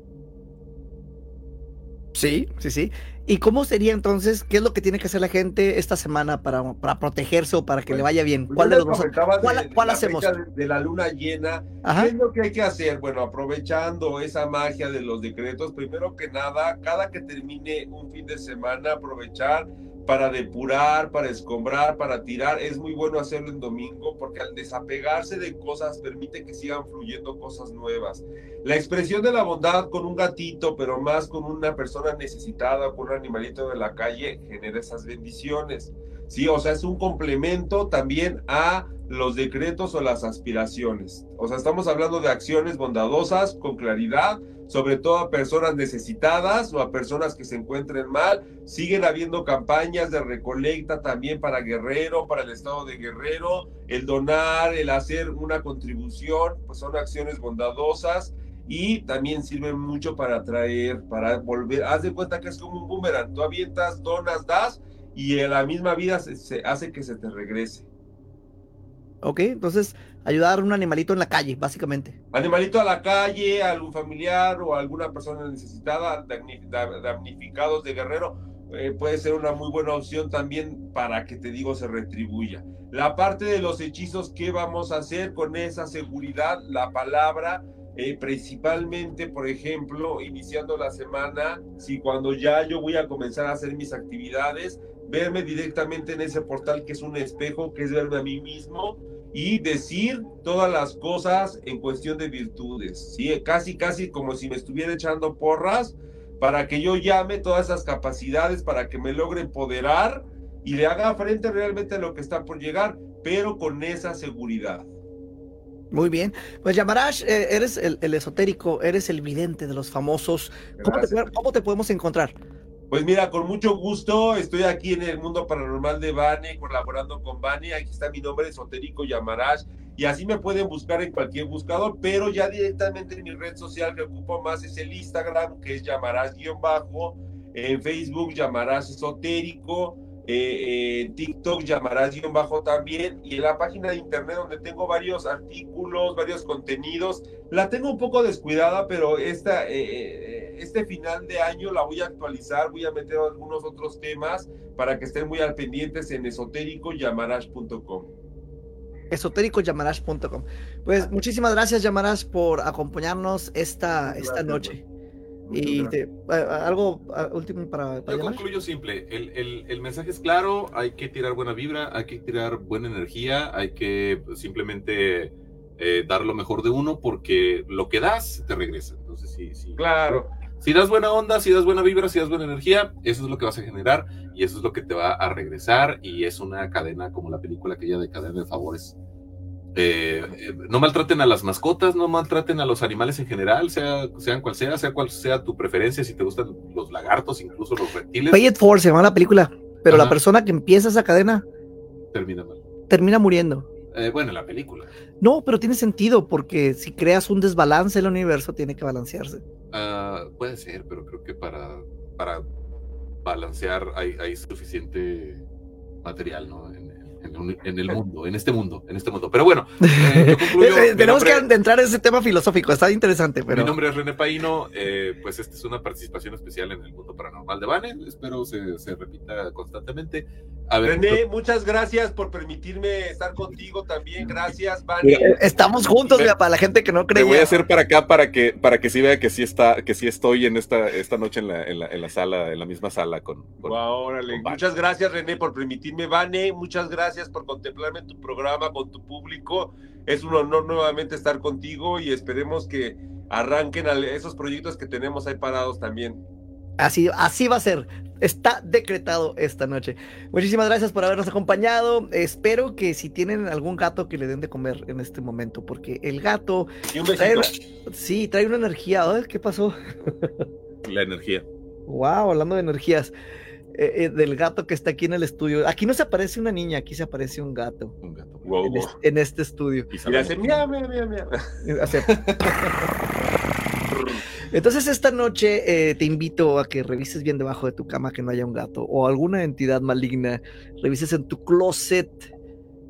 Sí, sí, sí. ¿Y cómo sería entonces, qué es lo que tiene que hacer la gente esta semana para, para protegerse o para que le vaya bien? Pues ¿Cuál de les los dos? comentaba de- ¿Cuál- de cuál la hacemos? de la luna llena, Ajá. ¿Qué es lo que hay que hacer? Bueno, aprovechando esa magia de los decretos, primero que nada, cada que termine un fin de semana, aprovechar para depurar, para escombrar, para tirar. Es muy bueno hacerlo en domingo porque al desapegarse de cosas permite que sigan fluyendo cosas nuevas. La expresión de la bondad con un gatito, pero más con una persona necesitada, con un animalito de la calle, genera esas bendiciones. Sí, o sea, es un complemento también a los decretos o las aspiraciones. O sea, estamos hablando de acciones bondadosas con claridad, sobre todo a personas necesitadas o a personas que se encuentren mal. Siguen habiendo campañas de recolecta también para Guerrero, para el estado de Guerrero. El donar, el hacer una contribución, pues son acciones bondadosas y también sirven mucho para atraer, para volver. Haz de cuenta que es como un boomerang. Tú avientas, donas, das y en la misma vida se, hace que se te regrese. Ok, entonces ayudar a un animalito en la calle, básicamente. Animalito a la calle, a algún familiar o a alguna persona necesitada, damni- da- damnificados de guerrero, eh, puede ser una muy buena opción también para que te digo se retribuya. La parte de los hechizos, ¿qué vamos a hacer con esa seguridad? La palabra, eh, principalmente, por ejemplo, iniciando la semana, si cuando ya yo voy a comenzar a hacer mis actividades, verme directamente en ese portal que es un espejo, que es verme a mí mismo y decir todas las cosas en cuestión de virtudes, ¿sí? Casi, casi como si me estuviera echando porras para que yo llame todas esas capacidades, para que me logre empoderar y le haga frente realmente a lo que está por llegar, pero con esa seguridad. Muy bien. Pues Yamarash, eh, eres el, el esotérico, eres el vidente de los famosos. ¿Cómo te, cómo te podemos encontrar? Pues mira, con mucho gusto, estoy aquí en el mundo paranormal de Bane, colaborando con Bane, aquí está mi nombre, Esotérico Yamarash, y así me pueden buscar en cualquier buscador, pero ya directamente en mi red social que ocupo más es el Instagram, que es Yamarash-bajo, en Facebook Yamarash Esotérico, eh, en TikTok llamarás-bajo también y en la página de internet donde tengo varios artículos, varios contenidos. La tengo un poco descuidada, pero esta, eh, eh, este final de año la voy a actualizar, voy a meter algunos otros temas para que estén muy al pendientes en esotéricoyamarash.com esotéricoyamarash.com. Pues muchísimas gracias, Yamarash, por acompañarnos esta, esta noche. Y te, algo último para, Yo concluyo simple. El, el, el, mensaje es claro. Hay que tirar buena vibra, hay que tirar buena energía, hay que simplemente eh, dar lo mejor de uno porque lo que das te regresa. Entonces, sí, sí. Claro. Si das buena onda, si das buena vibra, si das buena energía, eso es lo que vas a generar y eso es lo que te va a regresar. Y es una cadena como la película aquella de cadena de favores eh, no maltraten a las mascotas, no maltraten a los animales en general, sea, sean cual sea, sea cual sea tu preferencia, si te gustan los lagartos, incluso los reptiles. Pay it forward se llama la película, pero la persona que empieza esa cadena termina mal. Termina muriendo. Eh, bueno, la película. No, pero tiene sentido, porque si creas un desbalance el universo, tiene que balancearse. Ah, puede ser, pero creo que para, para balancear hay, hay suficiente material, ¿no? en, el mundo, en este mundo, en este mundo. Pero bueno, eh, eh, tenemos que entrar en ese tema filosófico, está interesante. Pero... Mi nombre es René Paino, eh, pues esta es una participación especial en el mundo paranormal de Bane, espero se, se repita constantemente. A ver, René, muchas gracias por permitirme estar contigo también, gracias, Bane. Estamos juntos, para la gente que no cree. voy a hacer para acá para que, para que sí vea que sí está, que sí estoy en esta, esta noche en la, en la, en la sala, en la misma sala con. órale. muchas gracias, René, por permitirme, Vane, muchas gracias gracias por contemplarme en tu programa con tu público. Es un honor nuevamente estar contigo y esperemos que arranquen esos proyectos que tenemos ahí parados también. Así, así va a ser. Está decretado esta noche. Muchísimas gracias por habernos acompañado. Espero que si tienen algún gato que le den de comer en este momento, porque el gato. Y un trae, sí, trae una energía. ¿Qué pasó? La energía. Wow, hablando de energías. Eh, eh, del gato que está aquí en el estudio. Aquí no se aparece una niña, aquí se aparece un gato. Un gato. en, Este, estudio. Y, hace miau, miau, miau, miau. Entonces esta noche eh, te invito a que revises bien debajo de tu cama que no haya un gato o alguna entidad maligna. Revises en tu closet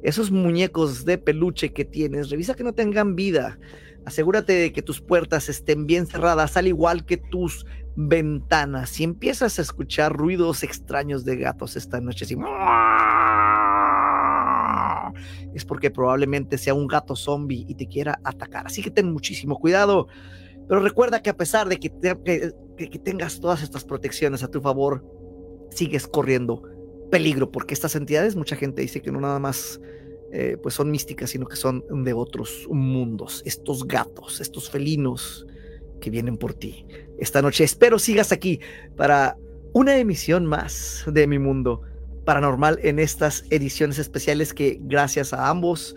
esos muñecos de peluche que tienes. Revisa que no tengan vida. Asegúrate de que tus puertas estén bien cerradas, al igual que tus ventanas. Si empiezas a escuchar ruidos extraños de gatos esta noche, es porque probablemente sea un gato zombie y te quiera atacar. Así que ten muchísimo cuidado. Pero recuerda que a pesar de que, que tengas todas estas protecciones a tu favor, sigues corriendo peligro, porque estas entidades, mucha gente dice que no nada más eh, pues son místicas, sino que son de otros mundos. Estos gatos, estos felinos que vienen por ti esta noche. Espero sigas aquí para una emisión más de mi mundo paranormal en estas ediciones especiales que gracias a ambos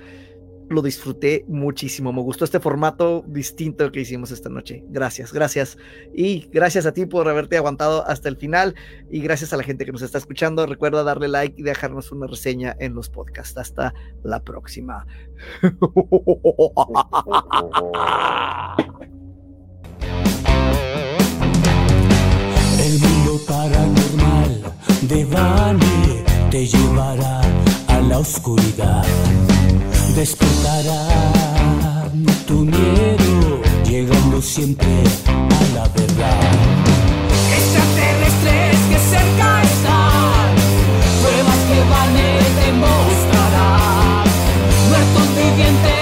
lo disfruté muchísimo. Me gustó este formato distinto que hicimos esta noche. Gracias, gracias. Y gracias a ti por haberte aguantado hasta el final. Y gracias a la gente que nos está escuchando. Recuerda darle like y dejarnos una reseña en los podcasts. Hasta la próxima. El mundo paranormal de Vani te llevará a la oscuridad. Despertará tu miedo, llegando siempre a la verdad. Extraterrestres que cerca están, pruebas que Vane te mostrará. Muertos vivientes.